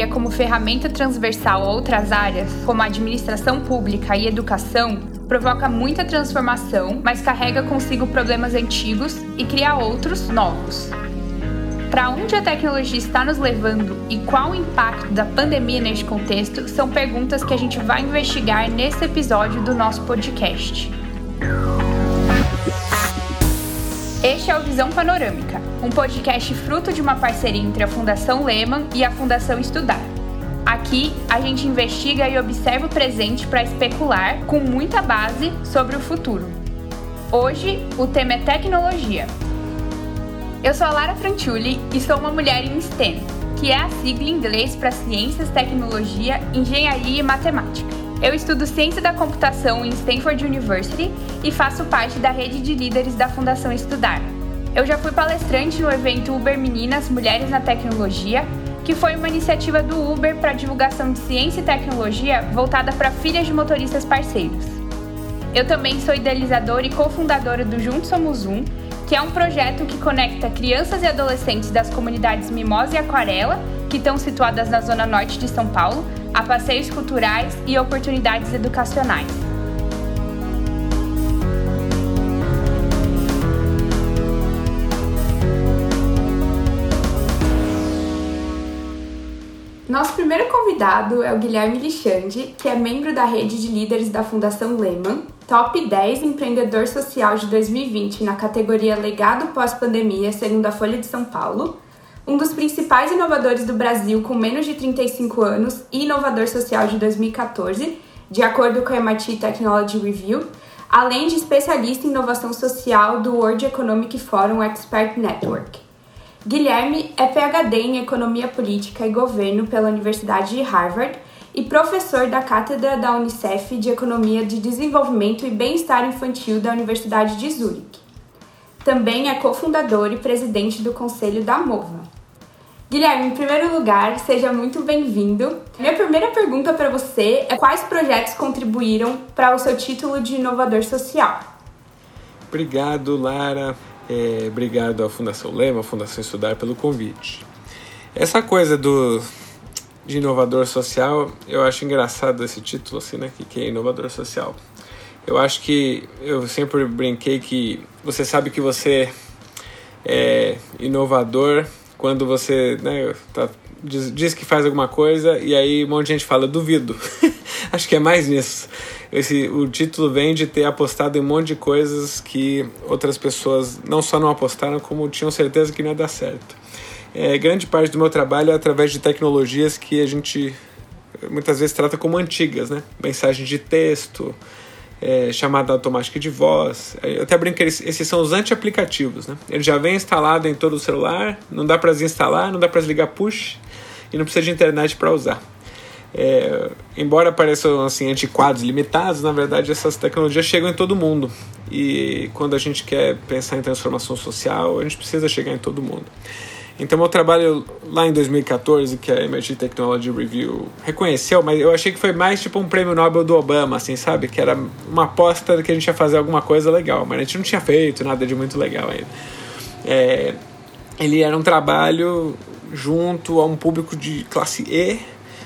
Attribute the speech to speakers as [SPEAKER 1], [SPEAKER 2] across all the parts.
[SPEAKER 1] tecnologia como ferramenta transversal a outras áreas, como a administração pública e educação, provoca muita transformação, mas carrega consigo problemas antigos e cria outros novos. Para onde a tecnologia está nos levando e qual o impacto da pandemia neste contexto são perguntas que a gente vai investigar nesse episódio do nosso podcast. Este é o Visão Panorâmica, um podcast fruto de uma parceria entre a Fundação Lehman e a Fundação Estudar. Aqui a gente investiga e observa o presente para especular, com muita base, sobre o futuro. Hoje o tema é tecnologia, eu sou a Lara Franciulli e sou uma mulher em STEM, que é a sigla em inglês para Ciências, Tecnologia, Engenharia e Matemática. Eu estudo Ciência da Computação em Stanford University e faço parte da rede de líderes da Fundação Estudar. Eu já fui palestrante no evento Uber Meninas Mulheres na Tecnologia, que foi uma iniciativa do Uber para divulgação de ciência e tecnologia voltada para filhas de motoristas parceiros. Eu também sou idealizadora e cofundadora do Juntos Somos Um, que é um projeto que conecta crianças e adolescentes das comunidades Mimosa e Aquarela, que estão situadas na zona norte de São Paulo, a passeios culturais e oportunidades educacionais. Nosso primeiro convidado é o Guilherme Lixande, que é membro da rede de líderes da Fundação Lehman, Top 10 Empreendedor Social de 2020 na categoria Legado Pós-Pandemia, segundo a Folha de São Paulo, um dos principais inovadores do Brasil com menos de 35 anos e inovador social de 2014, de acordo com a MIT Technology Review, além de especialista em inovação social do World Economic Forum Expert Network. Guilherme é PhD em Economia Política e Governo pela Universidade de Harvard e professor da Cátedra da Unicef de Economia de Desenvolvimento e Bem-Estar Infantil da Universidade de Zurique. Também é cofundador e presidente do Conselho da MOVA. Guilherme, em primeiro lugar, seja muito bem-vindo. Minha primeira pergunta para você é quais projetos contribuíram para o seu título de inovador social?
[SPEAKER 2] Obrigado, Lara. É, obrigado à Fundação Lema, à Fundação Estudar pelo convite. Essa coisa do de inovador social, eu acho engraçado esse título, assim, né? Que é inovador social. Eu acho que eu sempre brinquei que você sabe que você é inovador quando você né, tá, diz, diz, que faz alguma coisa e aí um monte de gente fala duvido. acho que é mais nisso. Esse, o título vem de ter apostado em um monte de coisas que outras pessoas não só não apostaram, como tinham certeza que não ia dar certo. É, grande parte do meu trabalho é através de tecnologias que a gente muitas vezes trata como antigas, né? Mensagem de texto, é, chamada automática de voz. Eu até brinco que esses são os anti-aplicativos, né? Ele já vem instalado em todo o celular, não dá para desinstalar, não dá para desligar push e não precisa de internet para usar. É, embora pareçam assim antiquados, limitados, na verdade essas tecnologias chegam em todo mundo. E quando a gente quer pensar em transformação social, a gente precisa chegar em todo mundo. Então, meu trabalho lá em 2014, que a MIT Technology Review reconheceu, mas eu achei que foi mais tipo um prêmio Nobel do Obama, assim, sabe? Que era uma aposta que a gente ia fazer alguma coisa legal, mas a gente não tinha feito nada de muito legal ainda. É, ele era um trabalho junto a um público de classe E,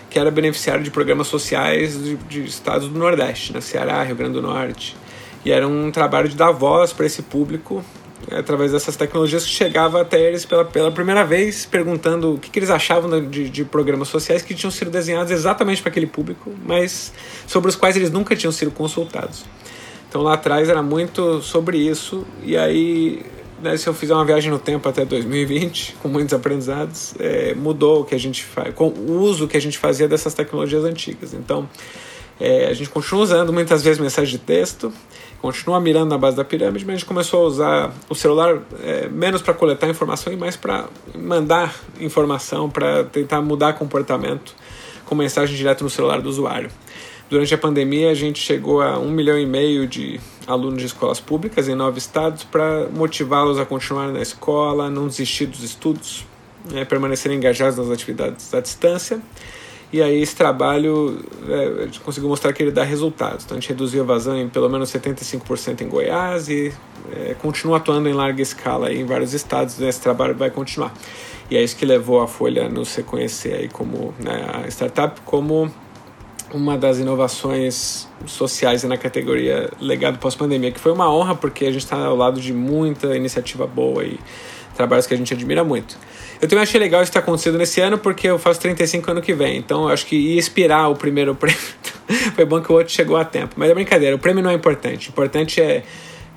[SPEAKER 2] que era beneficiário de programas sociais de, de estados do Nordeste, né? Ceará, Rio Grande do Norte. E era um trabalho de dar voz para esse público através dessas tecnologias, chegava até eles pela, pela primeira vez perguntando o que, que eles achavam de, de, programas sociais que tinham sido desenhados exatamente para aquele público, mas sobre os quais eles nunca tinham sido consultados. Então lá atrás era muito sobre isso, e aí, né, se eu fizer uma viagem no tempo até 2020, com muitos aprendizados, é, mudou o que a gente faz, com o uso que a gente fazia dessas tecnologias antigas. Então, é, a gente continua usando muitas vezes mensagem de texto, continua mirando na base da pirâmide, mas a gente começou a usar o celular é, menos para coletar informação e mais para mandar informação, para tentar mudar comportamento com mensagem direto no celular do usuário. Durante a pandemia, a gente chegou a um milhão e meio de alunos de escolas públicas em nove estados para motivá-los a continuar na escola, não desistir dos estudos, né, permanecerem engajados nas atividades à distância e aí esse trabalho é, a gente conseguiu mostrar que ele dá resultados. Então a gente reduziu a vazão em pelo menos 75% em Goiás e é, continua atuando em larga escala em vários estados, né? esse trabalho vai continuar. E é isso que levou a Folha a nos reconhecer aí como né, a startup como uma das inovações sociais na categoria legado pós-pandemia, que foi uma honra porque a gente está ao lado de muita iniciativa boa e trabalhos que a gente admira muito. Eu também achei legal isso estar acontecendo nesse ano porque eu faço 35 ano que vem, então acho que ia expirar o primeiro prêmio. foi bom que o outro chegou a tempo, mas é brincadeira, o prêmio não é importante. O importante é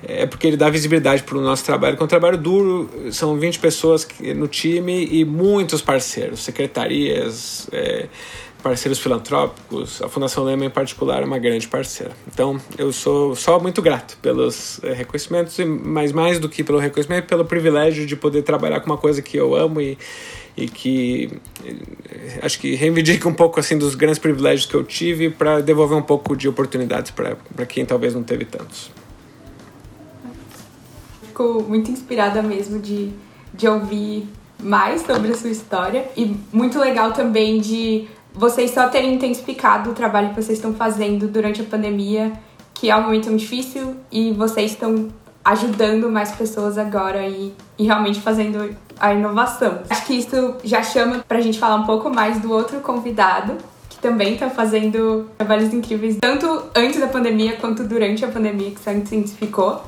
[SPEAKER 2] é porque ele dá visibilidade para o nosso trabalho, que é um trabalho duro, são 20 pessoas no time e muitos parceiros, secretarias, é, parceiros filantrópicos, a Fundação Lema em particular é uma grande parceira. Então eu sou só muito grato pelos é, reconhecimentos, mas mais do que pelo reconhecimento, pelo privilégio de poder trabalhar com uma coisa que eu amo e, e que é, acho que reivindica um pouco assim dos grandes privilégios que eu tive para devolver um pouco de oportunidades para quem talvez não teve tantos
[SPEAKER 1] fico muito inspirada mesmo de, de ouvir mais sobre a sua história e muito legal também de vocês só terem intensificado o trabalho que vocês estão fazendo durante a pandemia, que é um momento muito difícil e vocês estão ajudando mais pessoas agora e, e realmente fazendo a inovação. Acho que isso já chama para a gente falar um pouco mais do outro convidado, que também está fazendo trabalhos incríveis, tanto antes da pandemia quanto durante a pandemia, que se intensificou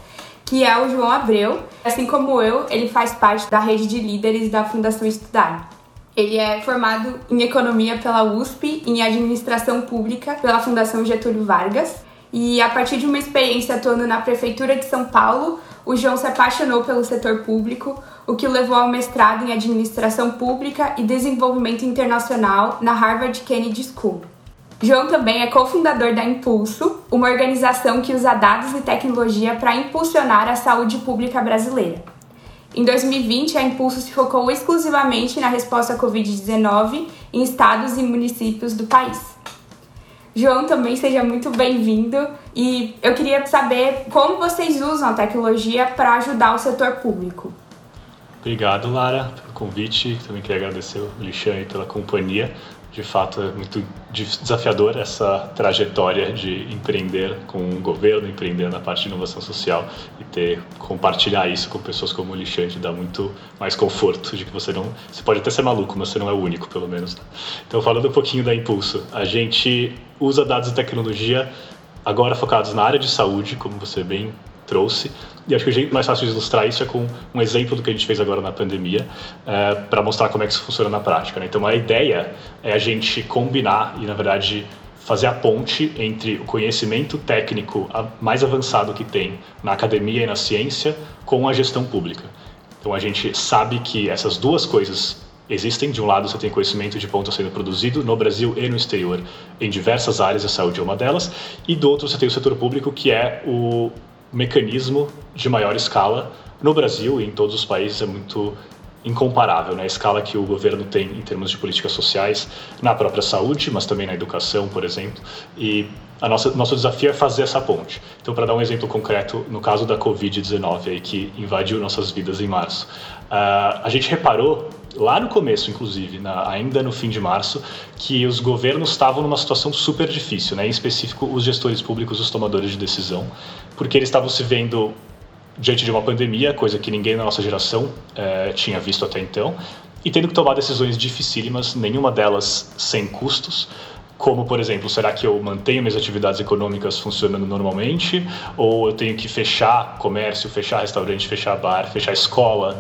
[SPEAKER 1] que é o João Abreu. Assim como eu, ele faz parte da rede de líderes da Fundação Estudar. Ele é formado em economia pela USP e em administração pública pela Fundação Getúlio Vargas. E a partir de uma experiência atuando na prefeitura de São Paulo, o João se apaixonou pelo setor público, o que o levou ao mestrado em administração pública e desenvolvimento internacional na Harvard Kennedy School. João também é cofundador da Impulso, uma organização que usa dados e tecnologia para impulsionar a saúde pública brasileira. Em 2020, a Impulso se focou exclusivamente na resposta à Covid-19 em estados e municípios do país. João, também seja muito bem-vindo e eu queria saber como vocês usam a tecnologia para ajudar o setor público.
[SPEAKER 3] Obrigado, Lara, pelo convite. Também queria agradecer o Lixan pela companhia de fato é muito desafiador essa trajetória de empreender com o governo, empreender na parte de inovação social e ter compartilhar isso com pessoas como o Lixante dá muito mais conforto de que você não, você pode até ser maluco, mas você não é o único, pelo menos. Né? Então, falando um pouquinho da Impulso, a gente usa dados e tecnologia agora focados na área de saúde, como você bem trouxe. E acho que o jeito mais fácil de ilustrar isso é com um exemplo do que a gente fez agora na pandemia, é, para mostrar como é que isso funciona na prática. Né? Então, a ideia é a gente combinar e, na verdade, fazer a ponte entre o conhecimento técnico mais avançado que tem na academia e na ciência com a gestão pública. Então, a gente sabe que essas duas coisas existem. De um lado, você tem conhecimento de ponta sendo produzido no Brasil e no exterior em diversas áreas, a saúde é uma delas, e do outro, você tem o setor público, que é o mecanismo de maior escala no Brasil e em todos os países é muito incomparável, né? A escala que o governo tem em termos de políticas sociais na própria saúde, mas também na educação, por exemplo. E a nossa nosso desafio é fazer essa ponte. Então, para dar um exemplo concreto, no caso da Covid-19 aí que invadiu nossas vidas em março, uh, a gente reparou lá no começo, inclusive, na, ainda no fim de março, que os governos estavam numa situação super difícil, né? em específico os gestores públicos, os tomadores de decisão, porque eles estavam se vendo diante de uma pandemia, coisa que ninguém na nossa geração é, tinha visto até então, e tendo que tomar decisões dificílimas, nenhuma delas sem custos, como, por exemplo, será que eu mantenho minhas atividades econômicas funcionando normalmente? Ou eu tenho que fechar comércio, fechar restaurante, fechar bar, fechar escola?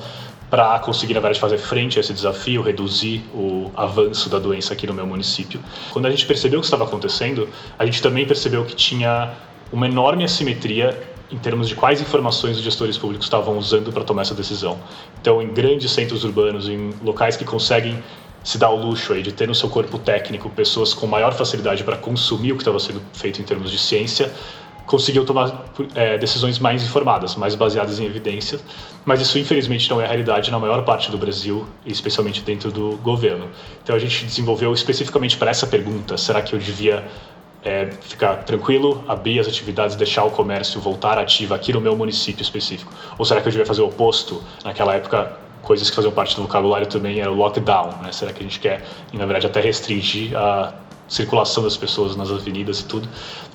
[SPEAKER 3] Para conseguir, na verdade, fazer frente a esse desafio, reduzir o avanço da doença aqui no meu município. Quando a gente percebeu o que estava acontecendo, a gente também percebeu que tinha uma enorme assimetria em termos de quais informações os gestores públicos estavam usando para tomar essa decisão. Então, em grandes centros urbanos, em locais que conseguem se dar o luxo aí de ter no seu corpo técnico pessoas com maior facilidade para consumir o que estava sendo feito em termos de ciência, conseguiu tomar é, decisões mais informadas, mais baseadas em evidências, mas isso infelizmente não é a realidade na maior parte do Brasil, especialmente dentro do governo. Então a gente desenvolveu especificamente para essa pergunta: será que eu devia é, ficar tranquilo, abrir as atividades, deixar o comércio voltar ativo aqui no meu município específico? Ou será que eu devia fazer o oposto? Naquela época, coisas que faziam parte do vocabulário também era o lockdown, né? Será que a gente quer, na verdade, até restringir a circulação das pessoas nas avenidas e tudo.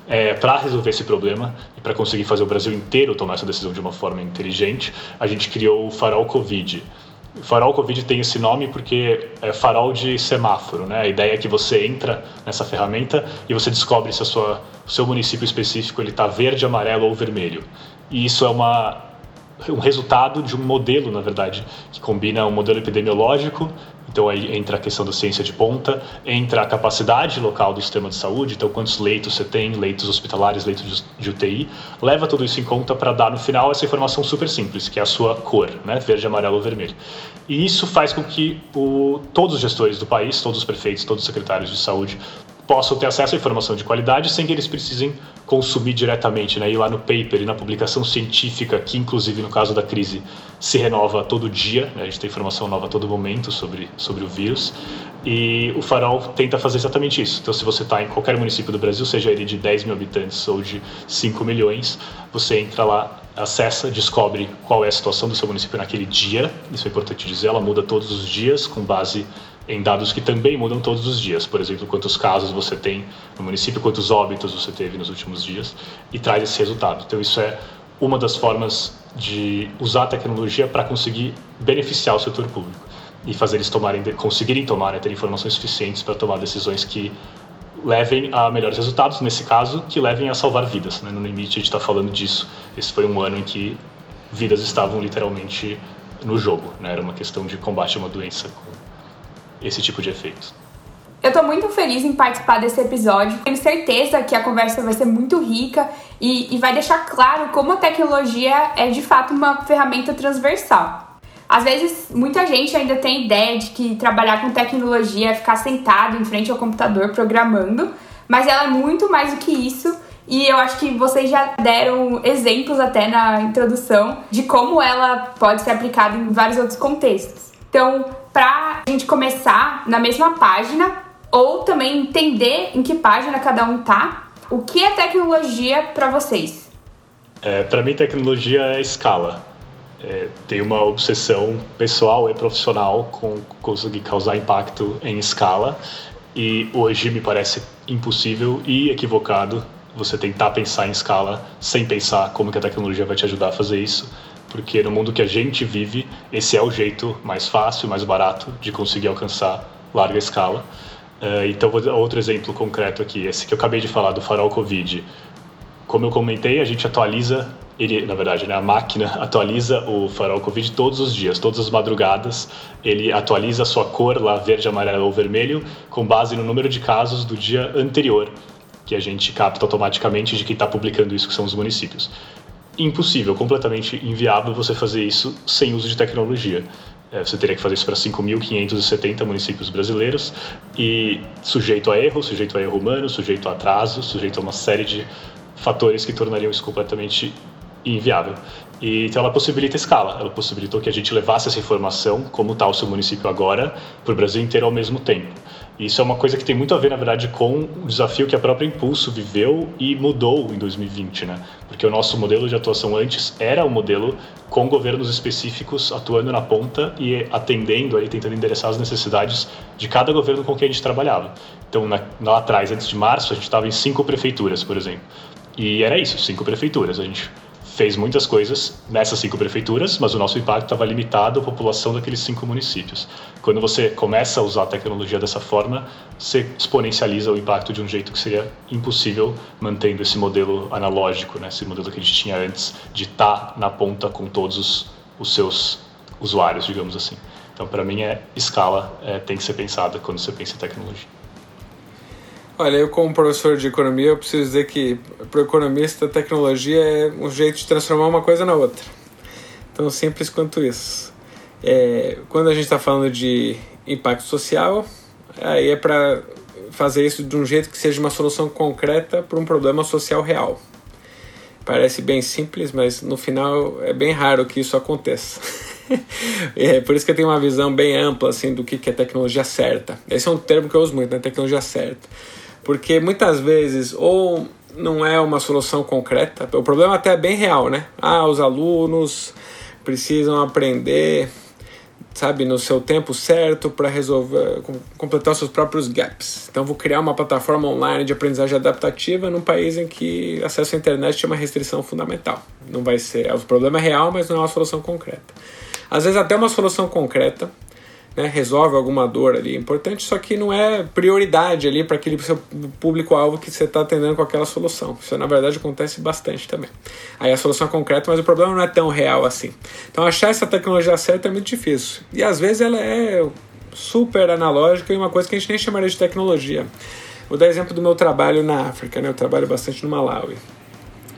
[SPEAKER 3] É, para resolver esse problema e para conseguir fazer o Brasil inteiro tomar essa decisão de uma forma inteligente, a gente criou o Farol Covid. O farol Covid tem esse nome porque é farol de semáforo, né? A ideia é que você entra nessa ferramenta e você descobre se a sua, o seu município específico ele está verde, amarelo ou vermelho. E isso é uma um resultado de um modelo, na verdade, que combina um modelo epidemiológico então aí entra a questão da ciência de ponta, entra a capacidade local do sistema de saúde, então quantos leitos você tem, leitos hospitalares, leitos de UTI, leva tudo isso em conta para dar no final essa informação super simples, que é a sua cor, né? verde, amarelo ou vermelho. E isso faz com que o, todos os gestores do país, todos os prefeitos, todos os secretários de saúde possam ter acesso à informação de qualidade sem que eles precisem consumir diretamente, né? ir lá no paper e na publicação científica, que inclusive no caso da crise se renova todo dia, né? a gente tem informação nova a todo momento sobre, sobre o vírus, e o Farol tenta fazer exatamente isso. Então, se você está em qualquer município do Brasil, seja ele de 10 mil habitantes ou de 5 milhões, você entra lá, acessa, descobre qual é a situação do seu município naquele dia, isso é importante dizer, ela muda todos os dias com base em dados que também mudam todos os dias. Por exemplo, quantos casos você tem no município, quantos óbitos você teve nos últimos dias, e traz esse resultado. Então, isso é uma das formas de usar a tecnologia para conseguir beneficiar o setor público e fazer eles tomarem, conseguirem tomar, né, ter informações suficientes para tomar decisões que levem a melhores resultados, nesse caso, que levem a salvar vidas. Né? No limite, a gente está falando disso. Esse foi um ano em que vidas estavam literalmente no jogo. Né? Era uma questão de combate a uma doença esse tipo de efeito.
[SPEAKER 1] Eu tô muito feliz em participar desse episódio. Tenho certeza que a conversa vai ser muito rica e, e vai deixar claro como a tecnologia é de fato uma ferramenta transversal. Às vezes, muita gente ainda tem ideia de que trabalhar com tecnologia é ficar sentado em frente ao computador programando, mas ela é muito mais do que isso. E eu acho que vocês já deram exemplos até na introdução de como ela pode ser aplicada em vários outros contextos. Então, para a gente começar na mesma página ou também entender em que página cada um tá. O que é tecnologia para vocês?
[SPEAKER 3] É, para mim, tecnologia é escala. É, tem uma obsessão pessoal e profissional com conseguir causar impacto em escala e hoje me parece impossível e equivocado você tentar pensar em escala sem pensar como que a tecnologia vai te ajudar a fazer isso porque no mundo que a gente vive, esse é o jeito mais fácil, mais barato de conseguir alcançar larga escala. Uh, então, vou dar outro exemplo concreto aqui, esse que eu acabei de falar do farol Covid. Como eu comentei, a gente atualiza ele, na verdade, né, a máquina atualiza o farol Covid todos os dias, todas as madrugadas. Ele atualiza a sua cor lá, verde, amarelo ou vermelho, com base no número de casos do dia anterior, que a gente capta automaticamente de quem está publicando isso, que são os municípios impossível, completamente inviável você fazer isso sem uso de tecnologia. É, você teria que fazer isso para 5.570 municípios brasileiros e sujeito a erro, sujeito a erro humano, sujeito a atraso, sujeito a uma série de fatores que tornariam isso completamente inviável. E, então ela possibilita escala, ela possibilitou que a gente levasse essa informação, como está o seu município agora, para o Brasil inteiro ao mesmo tempo. Isso é uma coisa que tem muito a ver, na verdade, com o desafio que a própria Impulso viveu e mudou em 2020, né? Porque o nosso modelo de atuação antes era um modelo com governos específicos atuando na ponta e atendendo aí, tentando endereçar as necessidades de cada governo com quem a gente trabalhava. Então, na, lá atrás, antes de março, a gente estava em cinco prefeituras, por exemplo. E era isso, cinco prefeituras. A gente fez muitas coisas nessas cinco prefeituras, mas o nosso impacto estava limitado à população daqueles cinco municípios. Quando você começa a usar a tecnologia dessa forma, você exponencializa o impacto de um jeito que seria impossível mantendo esse modelo analógico, né? esse modelo que a gente tinha antes de estar tá na ponta com todos os, os seus usuários, digamos assim. Então, para mim, é escala é, tem que ser pensada quando você pensa em tecnologia.
[SPEAKER 2] Olha, eu como professor de economia, eu preciso dizer que para o economista tecnologia é um jeito de transformar uma coisa na outra. Tão simples quanto isso. É, quando a gente está falando de impacto social, aí é para fazer isso de um jeito que seja uma solução concreta para um problema social real. Parece bem simples, mas no final é bem raro que isso aconteça. é por isso que eu tenho uma visão bem ampla assim do que é tecnologia certa. Esse é um termo que eu uso muito, né? Tecnologia certa porque muitas vezes ou não é uma solução concreta, o problema até é bem real, né? Ah, os alunos precisam aprender sabe, no seu tempo certo para resolver, completar seus próprios gaps. Então, vou criar uma plataforma online de aprendizagem adaptativa num país em que acesso à internet é uma restrição fundamental. Não vai ser, o problema é real, mas não é uma solução concreta. Às vezes, até uma solução concreta né, resolve alguma dor ali importante, só que não é prioridade ali para aquele seu público-alvo que você está atendendo com aquela solução. Isso na verdade acontece bastante também. Aí a solução é concreta, mas o problema não é tão real assim. Então achar essa tecnologia certa é muito difícil. E às vezes ela é super analógica e uma coisa que a gente nem chamaria de tecnologia. Vou dar exemplo do meu trabalho na África, né? Eu trabalho bastante no Malawi,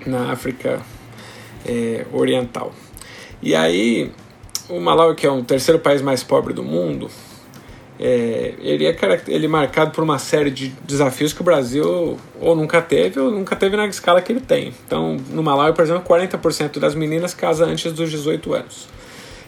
[SPEAKER 2] na África é, Oriental. E aí o Malawi, que é o terceiro país mais pobre do mundo, é, ele, é, ele é marcado por uma série de desafios que o Brasil ou nunca teve ou nunca teve na escala que ele tem. Então, no Malawi, por exemplo, 40% das meninas casam antes dos 18 anos.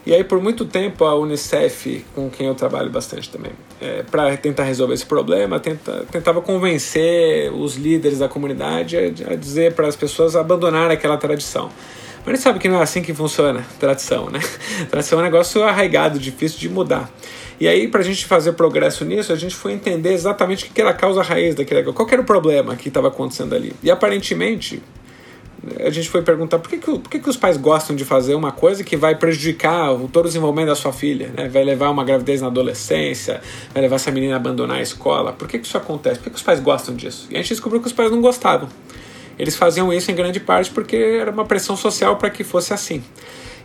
[SPEAKER 2] E aí, por muito tempo, a Unicef, com quem eu trabalho bastante também, é, para tentar resolver esse problema, tenta, tentava convencer os líderes da comunidade a, a dizer para as pessoas abandonar aquela tradição. Mas a gente sabe que não é assim que funciona tradição, né? Tradição é um negócio arraigado, difícil de mudar. E aí, para a gente fazer progresso nisso, a gente foi entender exatamente o que era a causa raiz daquele qual era o problema que estava acontecendo ali. E aparentemente, a gente foi perguntar por que, que, por que, que os pais gostam de fazer uma coisa que vai prejudicar o, todo o desenvolvimento da sua filha, né? vai levar uma gravidez na adolescência, vai levar essa menina a abandonar a escola. Por que, que isso acontece? Por que, que os pais gostam disso? E a gente descobriu que os pais não gostavam. Eles faziam isso em grande parte porque era uma pressão social para que fosse assim.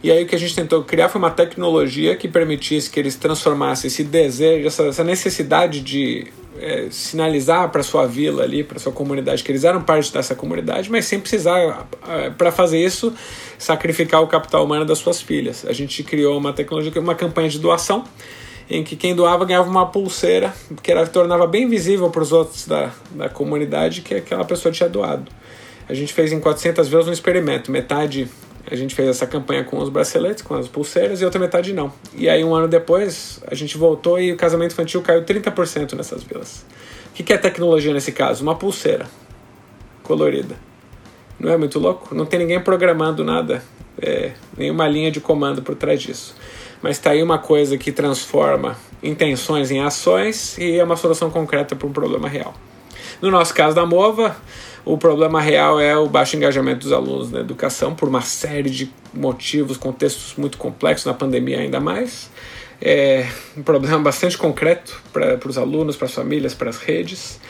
[SPEAKER 2] E aí o que a gente tentou criar foi uma tecnologia que permitisse que eles transformassem esse desejo, essa, essa necessidade de é, sinalizar para sua vila ali, para sua comunidade que eles eram parte dessa comunidade, mas sem precisar, é, para fazer isso, sacrificar o capital humano das suas filhas. A gente criou uma tecnologia, uma campanha de doação em que quem doava ganhava uma pulseira que era, tornava bem visível para os outros da, da comunidade que aquela pessoa tinha doado. A gente fez em 400 vezes um experimento. Metade a gente fez essa campanha com os braceletes, com as pulseiras, e outra metade não. E aí, um ano depois, a gente voltou e o casamento infantil caiu 30% nessas vilas. O que é tecnologia nesse caso? Uma pulseira colorida. Não é muito louco? Não tem ninguém programando nada, é, nenhuma linha de comando por trás disso. Mas está aí uma coisa que transforma intenções em ações e é uma solução concreta para um problema real. No nosso caso da MOVA, o problema real é o baixo engajamento dos alunos na educação, por uma série de motivos, contextos muito complexos, na pandemia ainda mais. É um problema bastante concreto para os alunos, para as famílias, para as redes.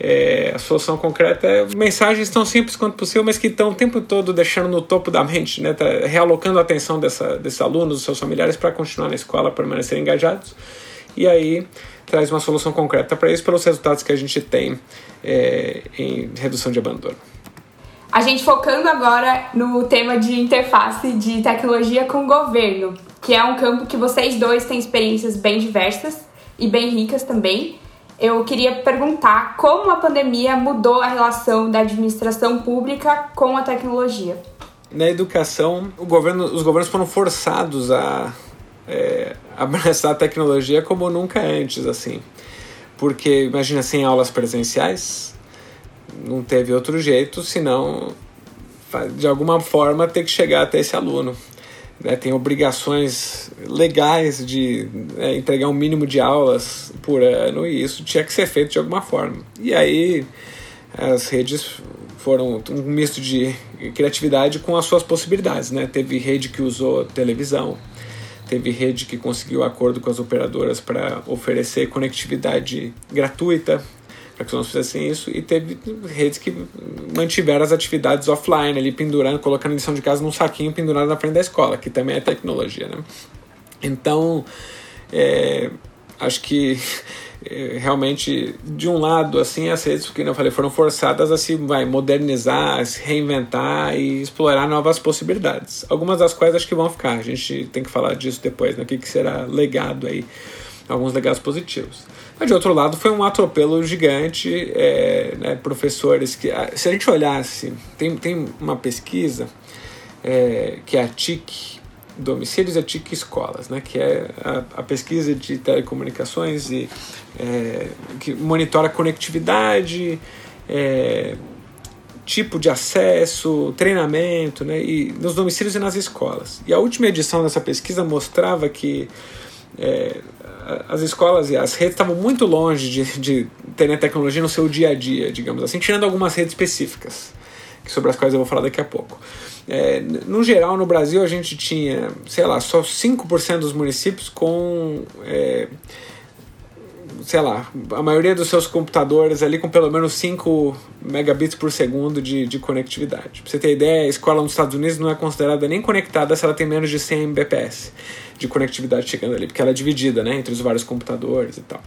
[SPEAKER 2] É, a solução concreta é mensagens tão simples quanto possível, mas que estão o tempo todo deixando no topo da mente, né? Tá realocando a atenção dessa, desses alunos, dos seus familiares, para continuar na escola, permanecer engajados. E aí traz uma solução concreta para isso pelos resultados que a gente tem é, em redução de abandono.
[SPEAKER 1] A gente focando agora no tema de interface de tecnologia com governo, que é um campo que vocês dois têm experiências bem diversas e bem ricas também. Eu queria perguntar como a pandemia mudou a relação da administração pública com a tecnologia.
[SPEAKER 2] Na educação, governo, os governos foram forçados a é, abraçar a tecnologia como nunca antes, assim. Porque, imagina, sem aulas presenciais, não teve outro jeito senão, de alguma forma, ter que chegar até esse aluno. Né? Tem obrigações legais de né, entregar um mínimo de aulas por ano e isso tinha que ser feito de alguma forma. E aí as redes foram um misto de criatividade com as suas possibilidades. Né? Teve rede que usou televisão, Teve rede que conseguiu acordo com as operadoras para oferecer conectividade gratuita para que os alunos fizessem isso, e teve redes que mantiveram as atividades offline, ali pendurando, colocando a lição de casa num saquinho pendurado na frente da escola, que também é tecnologia. Né? Então, é, acho que realmente de um lado assim as redes que eu falei foram forçadas a se vai modernizar, a se reinventar e explorar novas possibilidades. Algumas das quais acho que vão ficar. A gente tem que falar disso depois, né? O que, que será legado aí, alguns legados positivos. Mas de outro lado foi um atropelo gigante, é, né? Professores que, se a gente olhasse, tem tem uma pesquisa é, que é a TIC domicílios e TIC escolas, né, que é a, a pesquisa de telecomunicações e é, que monitora conectividade, é, tipo de acesso, treinamento, né, e nos domicílios e nas escolas. E a última edição dessa pesquisa mostrava que é, as escolas e as redes estavam muito longe de, de terem a tecnologia no seu dia a dia, digamos assim, tirando algumas redes específicas, sobre as quais eu vou falar daqui a pouco. É, no geral, no Brasil, a gente tinha, sei lá, só 5% dos municípios com. É, sei lá, a maioria dos seus computadores ali com pelo menos 5 megabits por segundo de, de conectividade. Pra você ter ideia, a escola nos Estados Unidos não é considerada nem conectada se ela tem menos de 100 Mbps de conectividade chegando ali, porque ela é dividida né, entre os vários computadores e tal.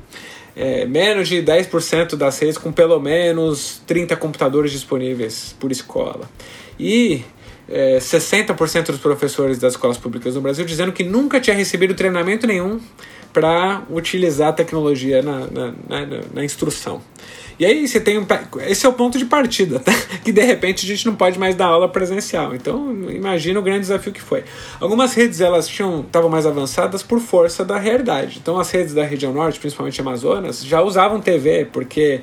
[SPEAKER 2] É, menos de 10% das redes com pelo menos 30 computadores disponíveis por escola. E é, 60% dos professores das escolas públicas no Brasil dizendo que nunca tinha recebido treinamento nenhum para utilizar a tecnologia na, na, na, na, instrução. E aí você tem um, esse é o ponto de partida, tá? que de repente a gente não pode mais dar aula presencial. Então imagina o grande desafio que foi. Algumas redes elas tinham estavam mais avançadas por força da realidade. Então as redes da região norte, principalmente Amazonas, já usavam TV porque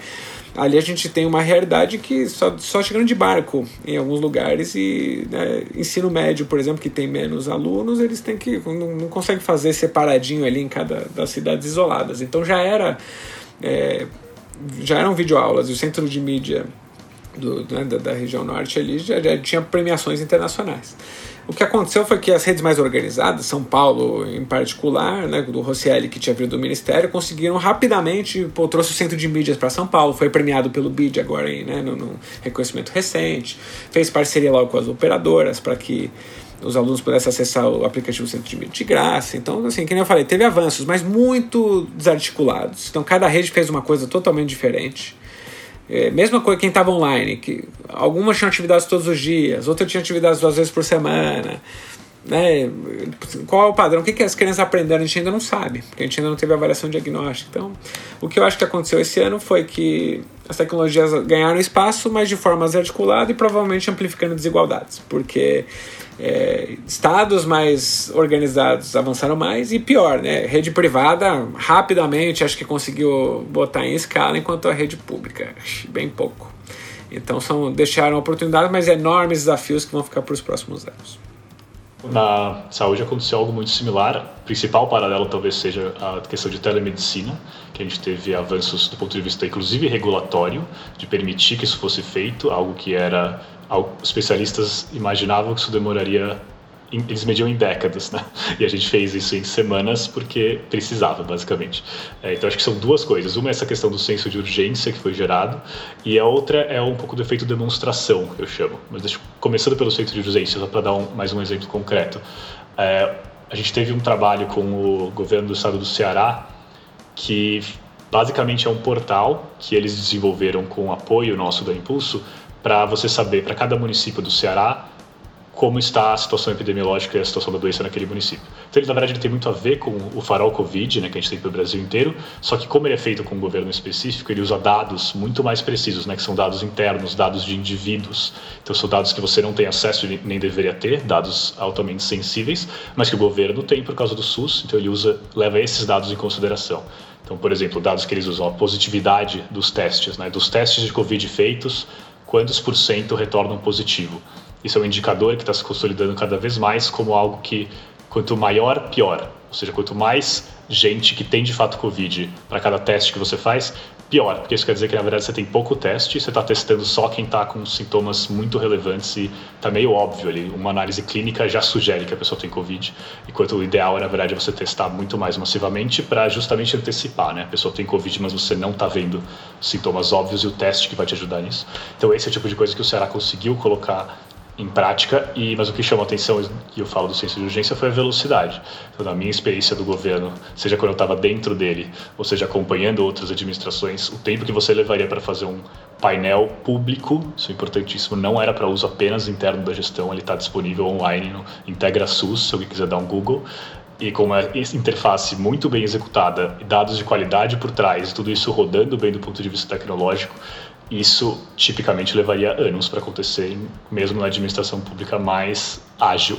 [SPEAKER 2] ali a gente tem uma realidade que só, só chegando de barco em alguns lugares e né, ensino médio, por exemplo, que tem menos alunos, eles têm que não, não conseguem fazer separadinho ali em cada das cidades isoladas. Então já era é, já eram videoaulas e o centro de mídia do, né, da, da, região norte ali já, já tinha premiações internacionais. O que aconteceu foi que as redes mais organizadas, São Paulo em particular, né, do Rosselli que tinha vindo do Ministério, conseguiram rapidamente, pô, trouxe o centro de mídias para São Paulo, foi premiado pelo BID agora em, né, no reconhecimento recente, fez parceria logo com as operadoras para que os alunos pudessem acessar o aplicativo Centro de Mídia de graça. Então, assim, que nem eu falei, teve avanços, mas muito desarticulados. Então, cada rede fez uma coisa totalmente diferente. É, mesma coisa quem estava online, que algumas tinham atividades todos os dias, outras tinham atividades duas vezes por semana. Né? Qual é o padrão? O que, que as crianças aprenderam? A gente ainda não sabe, porque a gente ainda não teve avaliação diagnóstica. Então, o que eu acho que aconteceu esse ano foi que as tecnologias ganharam espaço, mas de forma desarticulada e provavelmente amplificando desigualdades, porque é, estados mais organizados avançaram mais e pior, né? Rede privada rapidamente acho que conseguiu botar em escala, enquanto a rede pública bem pouco. Então são deixaram oportunidades, mas enormes desafios que vão ficar para os próximos anos.
[SPEAKER 3] Na saúde aconteceu algo muito similar. O principal paralelo talvez seja a questão de telemedicina, que a gente teve avanços do ponto de vista inclusive regulatório, de permitir que isso fosse feito, algo que era especialistas imaginavam que isso demoraria eles mediam em décadas, né? E a gente fez isso em semanas porque precisava, basicamente. É, então acho que são duas coisas. Uma é essa questão do senso de urgência que foi gerado, e a outra é um pouco do efeito demonstração, eu chamo. Mas deixa, começando pelo senso de urgência, só para dar um, mais um exemplo concreto. É, a gente teve um trabalho com o governo do estado do Ceará que basicamente é um portal que eles desenvolveram com apoio nosso da Impulso para você saber, para cada município do Ceará, como está a situação epidemiológica e a situação da doença naquele município. Então, ele, na verdade, ele tem muito a ver com o farol Covid, né, que a gente tem para o Brasil inteiro, só que como ele é feito com um governo específico, ele usa dados muito mais precisos, né, que são dados internos, dados de indivíduos. Então, são dados que você não tem acesso nem deveria ter, dados altamente sensíveis, mas que o governo tem por causa do SUS, então ele usa, leva esses dados em consideração. Então, por exemplo, dados que eles usam, a positividade dos testes, né, dos testes de Covid feitos, quantos por cento retornam positivo. Isso é um indicador que está se consolidando cada vez mais como algo que quanto maior, pior. Ou seja, quanto mais gente que tem de fato Covid para cada teste que você faz, pior, porque isso quer dizer que na verdade você tem pouco teste, você está testando só quem está com sintomas muito relevantes e está meio óbvio ali. Uma análise clínica já sugere que a pessoa tem Covid, enquanto o ideal é, na verdade, você testar muito mais massivamente para justamente antecipar, né? A pessoa tem Covid, mas você não está vendo sintomas óbvios e o teste que vai te ajudar nisso. Então, esse é o tipo de coisa que o Ceará conseguiu colocar em prática, e, mas o que chamou a atenção, e eu falo do senso de urgência, foi a velocidade. Então, na minha experiência do governo, seja quando eu estava dentro dele, ou seja, acompanhando outras administrações, o tempo que você levaria para fazer um painel público, isso é importantíssimo, não era para uso apenas interno da gestão, ele está disponível online no IntegraSUS, se alguém quiser dar um Google, e com uma interface muito bem executada, dados de qualidade por trás, tudo isso rodando bem do ponto de vista tecnológico, isso tipicamente levaria anos para acontecer, mesmo na administração pública mais ágil.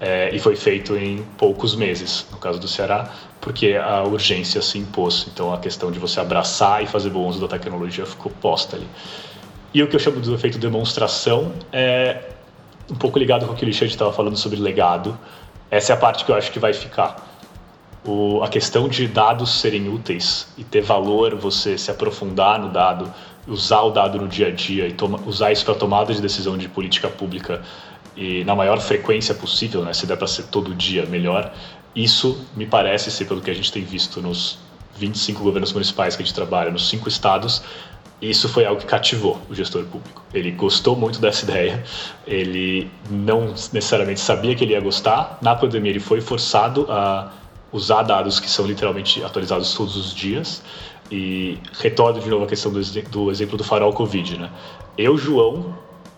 [SPEAKER 3] É, e foi feito em poucos meses, no caso do Ceará, porque a urgência se impôs. Então a questão de você abraçar e fazer bom uso da tecnologia ficou posta ali. E o que eu chamo do efeito demonstração é um pouco ligado com o que o Alexandre estava falando sobre legado. Essa é a parte que eu acho que vai ficar. o, a questão de dados serem úteis e ter valor, você se aprofundar no dado, usar o dado no dia a dia e toma, usar isso para tomada de decisão de política pública e na maior frequência possível, né? Se der para ser todo dia, melhor. Isso me parece ser pelo que a gente tem visto nos 25 governos municipais que a gente trabalha, nos cinco estados, isso foi algo que cativou o gestor público. Ele gostou muito dessa ideia, ele não necessariamente sabia que ele ia gostar. Na pandemia, ele foi forçado a usar dados que são literalmente atualizados todos os dias. E retorno de novo a questão do, do exemplo do farol Covid. Né? Eu, João,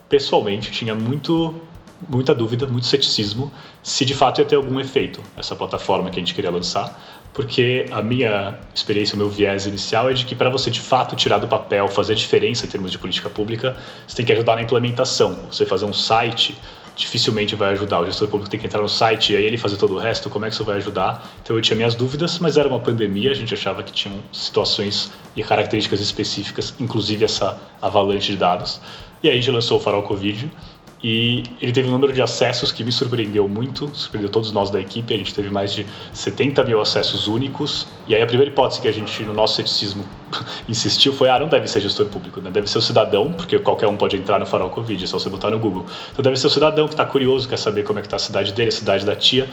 [SPEAKER 3] pessoalmente, tinha muito muita dúvida, muito ceticismo se de fato ia ter algum efeito essa plataforma que a gente queria lançar, porque a minha experiência, o meu viés inicial é de que para você de fato tirar do papel, fazer diferença em termos de política pública, você tem que ajudar na implementação. Você fazer um site dificilmente vai ajudar. O gestor público tem que entrar no site e aí ele fazer todo o resto, como é que isso vai ajudar? Então eu tinha minhas dúvidas, mas era uma pandemia, a gente achava que tinham situações e características específicas, inclusive essa avalanche de dados. E aí a gente lançou o Farol Covid, e ele teve um número de acessos que me surpreendeu muito, surpreendeu todos nós da equipe. A gente teve mais de 70 mil acessos únicos. E aí a primeira hipótese que a gente, no nosso ceticismo, insistiu foi: ah, não deve ser gestor público, né? deve ser o cidadão, porque qualquer um pode entrar no farol Covid, é só você botar no Google. Então deve ser o cidadão que está curioso, quer saber como é que está a cidade dele, a cidade da tia.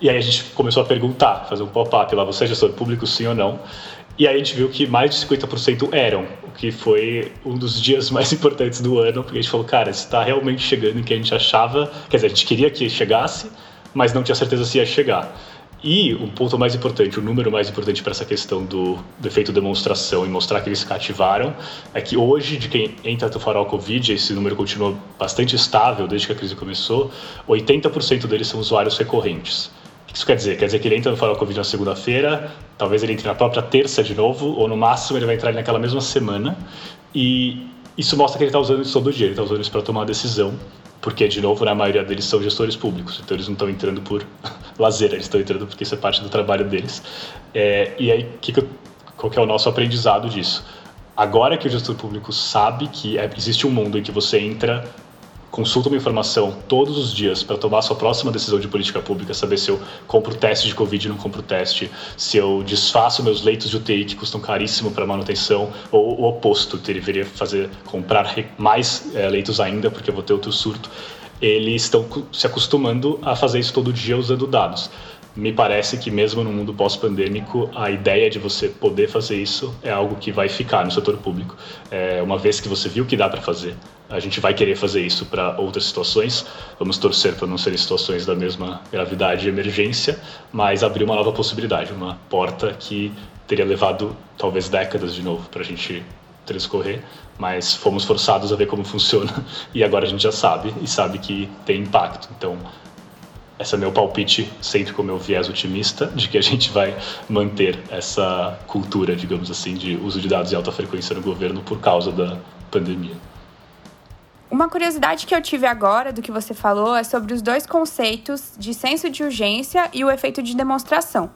[SPEAKER 3] E aí a gente começou a perguntar, fazer um pop-up lá: você é gestor público, sim ou não? E aí a gente viu que mais de 50% eram, o que foi um dos dias mais importantes do ano, porque a gente falou, cara, está realmente chegando em que a gente achava, quer dizer, a gente queria que chegasse, mas não tinha certeza se ia chegar. E o ponto mais importante, o número mais importante para essa questão do, do, efeito demonstração e mostrar que eles cativaram, é que hoje, de quem entra no farol Covid, esse número continua bastante estável desde que a crise começou, 80% deles são usuários recorrentes isso quer dizer? Quer dizer que ele entra no Farol Covid na segunda-feira, talvez ele entre na própria terça de novo, ou no máximo ele vai entrar naquela mesma semana. E isso mostra que ele está usando isso todo dia, ele está usando isso para tomar uma decisão, porque, de novo, né, a maioria deles são gestores públicos, então eles não estão entrando por lazer, eles estão entrando porque isso é parte do trabalho deles. É, e aí, que que eu, qual que é o nosso aprendizado disso? Agora que o gestor público sabe que é, existe um mundo em que você entra consulta uma informação todos os dias para tomar a sua próxima decisão de política pública, saber se eu compro teste de Covid e não compro teste, se eu desfaço meus leitos de UTI que custam caríssimo para manutenção, ou o oposto, que deveria fazer comprar mais é, leitos ainda, porque eu vou ter outro surto. Eles estão se acostumando a fazer isso todo dia usando dados me parece que mesmo no mundo pós-pandêmico a ideia de você poder fazer isso é algo que vai ficar no setor público. É, uma vez que você viu que dá para fazer, a gente vai querer fazer isso para outras situações. Vamos torcer para não serem situações da mesma gravidade e emergência, mas abrir uma nova possibilidade, uma porta que teria levado talvez décadas de novo para a gente transcorrer, mas fomos forçados a ver como funciona e agora a gente já sabe e sabe que tem impacto. Então esse é meu palpite, sempre com meu viés otimista, de que a gente vai manter essa cultura, digamos assim, de uso de dados de alta frequência no governo por causa da pandemia.
[SPEAKER 1] Uma curiosidade que eu tive agora do que você falou é sobre os dois conceitos de senso de urgência e o efeito de demonstração.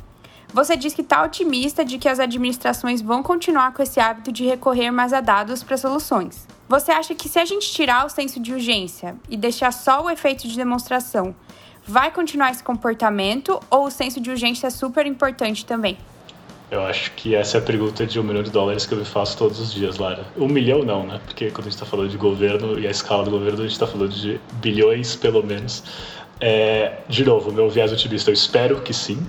[SPEAKER 1] Você diz que está otimista de que as administrações vão continuar com esse hábito de recorrer mais a dados para soluções. Você acha que se a gente tirar o senso de urgência e deixar só o efeito de demonstração, Vai continuar esse comportamento ou o senso de urgência é super importante também?
[SPEAKER 3] Eu acho que essa é a pergunta de um milhão de dólares que eu me faço todos os dias, Lara. Um milhão não, né? Porque quando a gente está falando de governo e a escala do governo, a gente está falando de bilhões, pelo menos. É, de novo, meu viés otimista, eu espero que sim.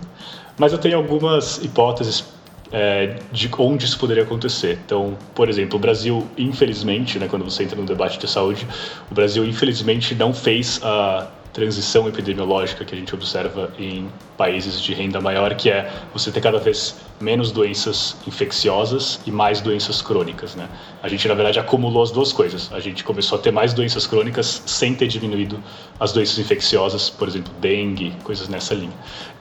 [SPEAKER 3] Mas eu tenho algumas hipóteses é, de onde isso poderia acontecer. Então, por exemplo, o Brasil, infelizmente, né, quando você entra no debate de saúde, o Brasil, infelizmente, não fez a transição epidemiológica que a gente observa em países de renda maior, que é você ter cada vez menos doenças infecciosas e mais doenças crônicas, né? A gente na verdade acumulou as duas coisas. A gente começou a ter mais doenças crônicas sem ter diminuído as doenças infecciosas, por exemplo, dengue, coisas nessa linha.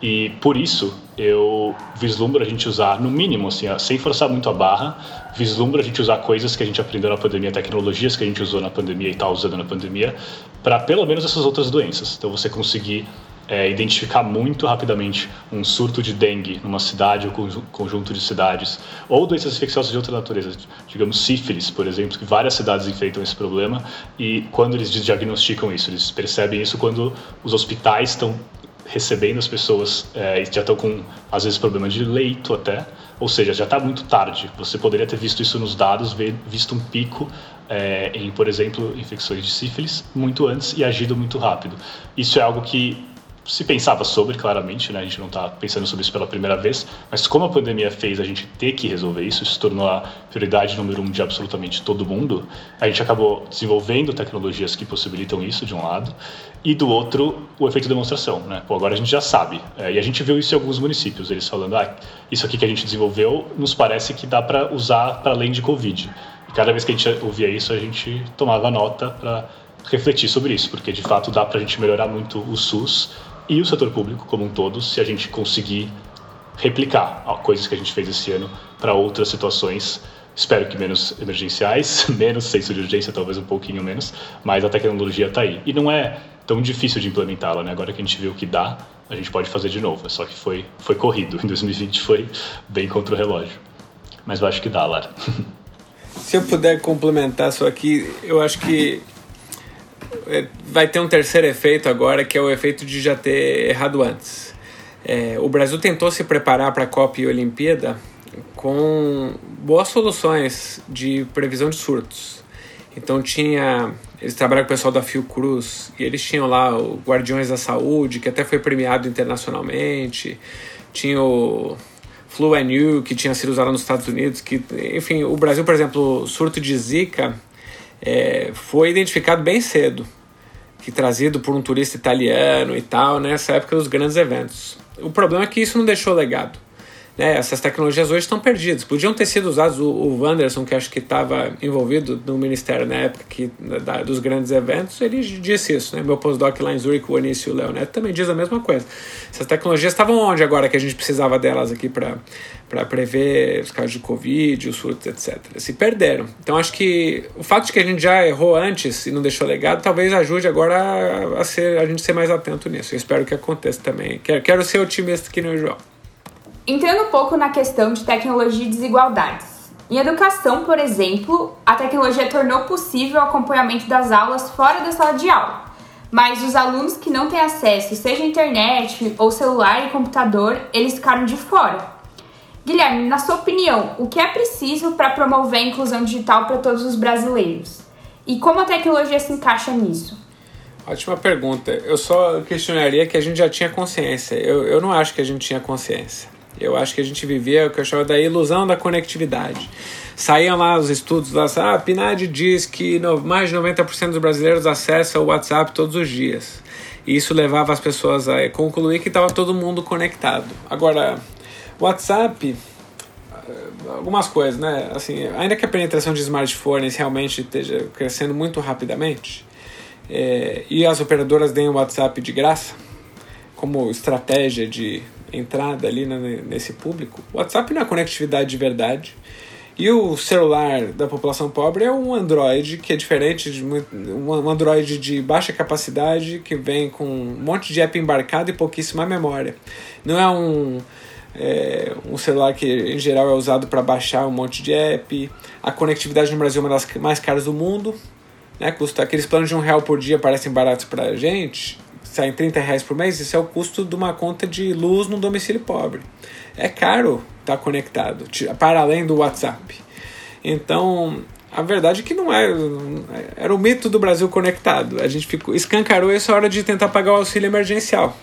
[SPEAKER 3] E por isso eu vislumbro a gente usar no mínimo assim, sem forçar muito a barra, vislumbro a gente usar coisas que a gente aprendeu na pandemia, tecnologias que a gente usou na pandemia e está usando na pandemia, para pelo menos essas outras doenças. Então você conseguir é, identificar muito rapidamente um surto de dengue numa cidade ou conjunto de cidades, ou doenças infecciosas de outra natureza, digamos sífilis, por exemplo, que várias cidades enfrentam esse problema, e quando eles diagnosticam isso, eles percebem isso quando os hospitais estão recebendo as pessoas é, já estão com, às vezes, problema de leito até, ou seja, já está muito tarde. Você poderia ter visto isso nos dados, ver, visto um pico é, em, por exemplo, infecções de sífilis muito antes e agido muito rápido. Isso é algo que se pensava sobre, claramente, né? a gente não está pensando sobre isso pela primeira vez, mas como a pandemia fez a gente ter que resolver isso, se tornou a prioridade número um de absolutamente todo mundo, a gente acabou desenvolvendo tecnologias que possibilitam isso, de um lado, e do outro, o efeito demonstração. Né? Pô, agora a gente já sabe, é, e a gente viu isso em alguns municípios, eles falando, ah, isso aqui que a gente desenvolveu nos parece que dá para usar para além de Covid. E cada vez que a gente ouvia isso, a gente tomava nota para refletir sobre isso, porque de fato dá para a gente melhorar muito o SUS e o setor público como um todo, se a gente conseguir replicar coisas que a gente fez esse ano para outras situações. Espero que menos emergenciais, menos senso de urgência, talvez um pouquinho menos, mas a tecnologia está aí. E não é tão difícil de implementá-la, né? Agora que a gente viu que dá, a gente pode fazer de novo. Só que foi, foi corrido. Em 2020 foi bem contra o relógio. Mas eu acho que dá, Lara.
[SPEAKER 2] Se eu puder complementar só aqui, eu acho que é, vai ter um terceiro efeito agora, que é o efeito de já ter errado antes. É, o Brasil tentou se preparar para a Copa e Olimpíada com boas soluções de previsão de surtos. Então tinha. Eles trabalham com o pessoal da Fiocruz e eles tinham lá o Guardiões da Saúde, que até foi premiado internacionalmente. Tinha o Flu que tinha sido usado nos Estados Unidos. que Enfim, o Brasil, por exemplo, surto de Zika é, foi identificado bem cedo, que trazido por um turista italiano e tal, nessa época dos grandes eventos. O problema é que isso não deixou legado né, essas tecnologias hoje estão perdidas. Podiam ter sido usados. O, o Wanderson, que acho que estava envolvido no ministério na época que, da, dos grandes eventos, ele disse isso. Né? Meu postdoc lá em Zurich, o Anísio Léo Neto, também diz a mesma coisa. Essas tecnologias estavam onde agora que a gente precisava delas aqui para prever os casos de Covid, os surtos, etc. Se perderam. Então acho que o fato de que a gente já errou antes e não deixou legado, talvez ajude agora a, a, ser, a gente ser mais atento nisso. Eu espero que aconteça também. Quero, quero ser otimista aqui no João.
[SPEAKER 1] Entrando um pouco na questão de tecnologia e desigualdades. Em educação, por exemplo, a tecnologia tornou possível o acompanhamento das aulas fora da sala de aula. Mas os alunos que não têm acesso, seja internet ou celular e computador, eles ficaram de fora. Guilherme, na sua opinião, o que é preciso para promover a inclusão digital para todos os brasileiros? E como a tecnologia se encaixa nisso?
[SPEAKER 2] Ótima pergunta. Eu só questionaria que a gente já tinha consciência. Eu, eu não acho que a gente tinha consciência. Eu acho que a gente vivia o que eu chamo da ilusão da conectividade. Saíam lá os estudos lá, ah, a PNAD diz que no, mais de 90% dos brasileiros acessam o WhatsApp todos os dias. E isso levava as pessoas a concluir que estava todo mundo conectado. Agora, WhatsApp, eh, algumas coisas, né? Assim, ainda que a penetração de smartphones realmente esteja crescendo muito rapidamente, é, e as operadoras deem o WhatsApp de graça, como estratégia de entrada ali nesse público, o WhatsApp não é conectividade de verdade. E o celular da população pobre é um Android que é diferente de um Android de baixa capacidade que vem com um monte de app embarcado e pouquíssima memória. Não é um é, um celular que em geral é usado para baixar um monte de app. A conectividade no Brasil é uma das mais caras do mundo. Né? Custa aqueles planos de um real por dia parecem baratos para a gente saem 30 reais por mês, isso é o custo de uma conta de luz no domicílio pobre. É caro estar tá conectado, para além do WhatsApp. Então, a verdade é que não é. Era o mito do Brasil conectado. A gente ficou, escancarou essa hora de tentar pagar o auxílio emergencial.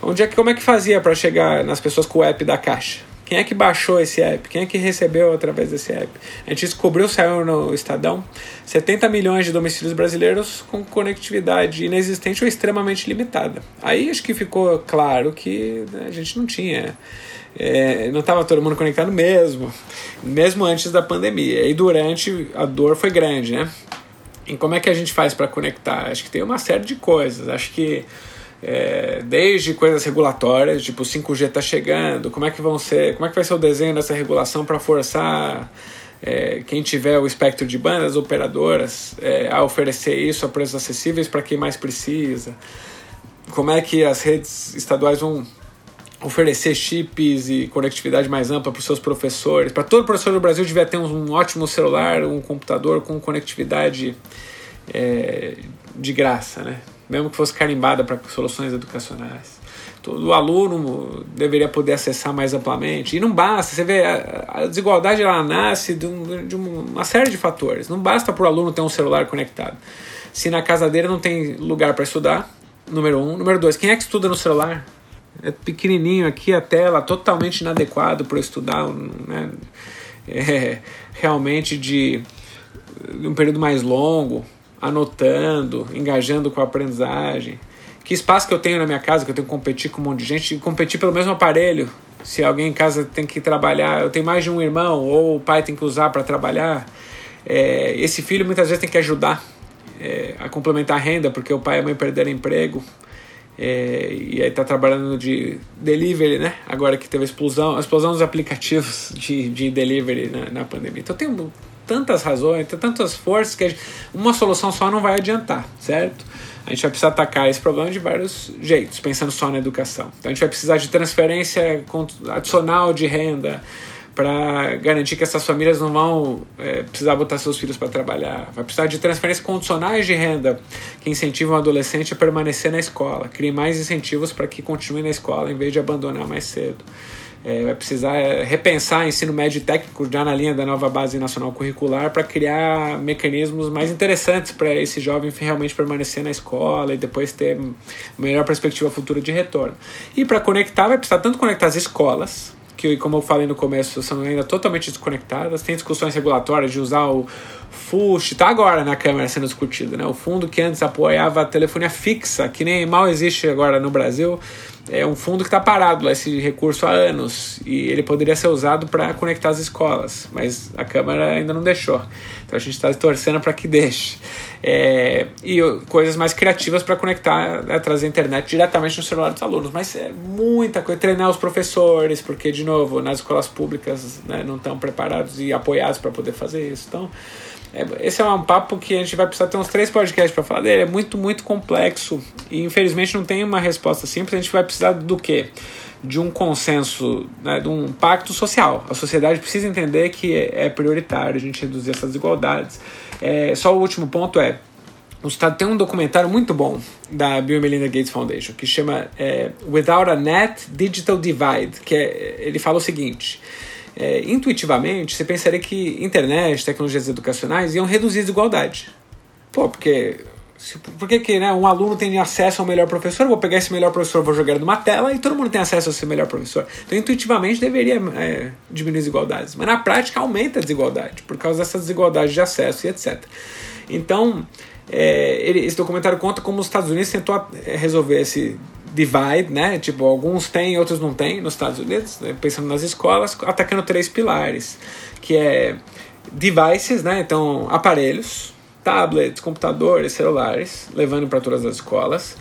[SPEAKER 2] Onde é que, como é que fazia para chegar nas pessoas com o app da Caixa? Quem é que baixou esse app? Quem é que recebeu através desse app? A gente descobriu, saiu no Estadão, 70 milhões de domicílios brasileiros com conectividade inexistente ou extremamente limitada. Aí acho que ficou claro que né, a gente não tinha. É, não estava todo mundo conectado mesmo, mesmo antes da pandemia. E durante a dor foi grande, né? E como é que a gente faz para conectar? Acho que tem uma série de coisas. Acho que é, desde coisas regulatórias, tipo o 5G está chegando, como é que vão ser, como é que vai ser o desenho dessa regulação para forçar é, quem tiver o espectro de bandas operadoras é, a oferecer isso a preços acessíveis para quem mais precisa, como é que as redes estaduais vão oferecer chips e conectividade mais ampla para os seus professores, para todo professor do Brasil devia ter um, um ótimo celular, um computador com conectividade é, de graça, né? Mesmo que fosse carimbada para soluções educacionais. Todo aluno deveria poder acessar mais amplamente. E não basta, você vê, a, desigualdade ela nasce de, um, de uma série de fatores. Não basta para o aluno ter um celular conectado. Se na casa dele não tem lugar para estudar, número um. Número dois, quem é que estuda no celular? É pequenininho aqui a tela, totalmente inadequado para estudar, né? É, realmente de, de um período mais longo, anotando, engajando com a aprendizagem. Que espaço que eu tenho na minha casa, que eu tenho que competir com um monte de gente, competir pelo mesmo aparelho. Se alguém em casa tem que trabalhar, eu tenho mais de um irmão, ou o pai tem que usar para trabalhar. É, esse filho muitas vezes tem que ajudar é, a complementar a renda, porque o pai e a mãe perderam emprego. É, e aí está trabalhando de delivery, né? Agora que teve a explosão, a explosão dos aplicativos de, de delivery na, na pandemia. Então tem tantas razões, tem tantas forças que uma solução só não vai adiantar, certo? A gente vai precisar atacar esse problema de vários jeitos, pensando só na educação. Então a gente vai precisar de transferência adicional de renda, para garantir que essas famílias não vão é, precisar botar seus filhos para trabalhar. Vai precisar de transferências condicionais de renda que incentivam o adolescente a permanecer na escola. Criem mais incentivos para que continue na escola em vez de abandonar mais cedo. É, vai precisar é, repensar ensino médio técnico já na linha da nova base nacional curricular para criar mecanismos mais interessantes para esse jovem realmente permanecer na escola e depois ter melhor perspectiva futura de retorno. E para conectar, vai precisar tanto conectar as escolas, que, como eu falei no começo, são ainda totalmente desconectadas. Tem discussões regulatórias de usar o FUSH, está agora na Câmara sendo discutido, né? O fundo que antes apoiava a telefonia fixa, que nem mal existe agora no Brasil, é um fundo que está parado lá, esse recurso há anos, e ele poderia ser usado para conectar as escolas, mas a Câmara ainda não deixou. Então a gente está torcendo para que deixe. É, e coisas mais criativas para conectar, né, trazer a internet diretamente no celular dos alunos. Mas é muita coisa. Treinar os professores, porque, de novo, nas escolas públicas né, não estão preparados e apoiados para poder fazer isso. Então, é, esse é um papo que a gente vai precisar ter uns três podcasts para falar dele. É muito, muito complexo e infelizmente não tem uma resposta simples. A gente vai precisar do quê? De um consenso, né, de um pacto social. A sociedade precisa entender que é, é prioritário a gente reduzir essas desigualdades. É, só o último ponto é o Estado tem um documentário muito bom da Bill Melinda Gates Foundation que chama é, Without a Net Digital Divide, que é, ele fala o seguinte: é, intuitivamente, você pensaria que internet, tecnologias educacionais iam reduzir a desigualdade. Pô, porque por que, que né, um aluno tem acesso ao melhor professor? Vou pegar esse melhor professor, vou jogar numa tela e todo mundo tem acesso a esse melhor professor. Então, intuitivamente, deveria é, diminuir as desigualdades. Mas na prática, aumenta a desigualdade por causa dessas desigualdades de acesso e etc. Então, é, ele, esse documentário conta como os Estados Unidos tentou é, resolver esse divide, né? Tipo, alguns têm, outros não têm nos Estados Unidos, né? pensando nas escolas, atacando três pilares, que é devices, né? Então, aparelhos, tablets, computadores, celulares, levando para todas as escolas.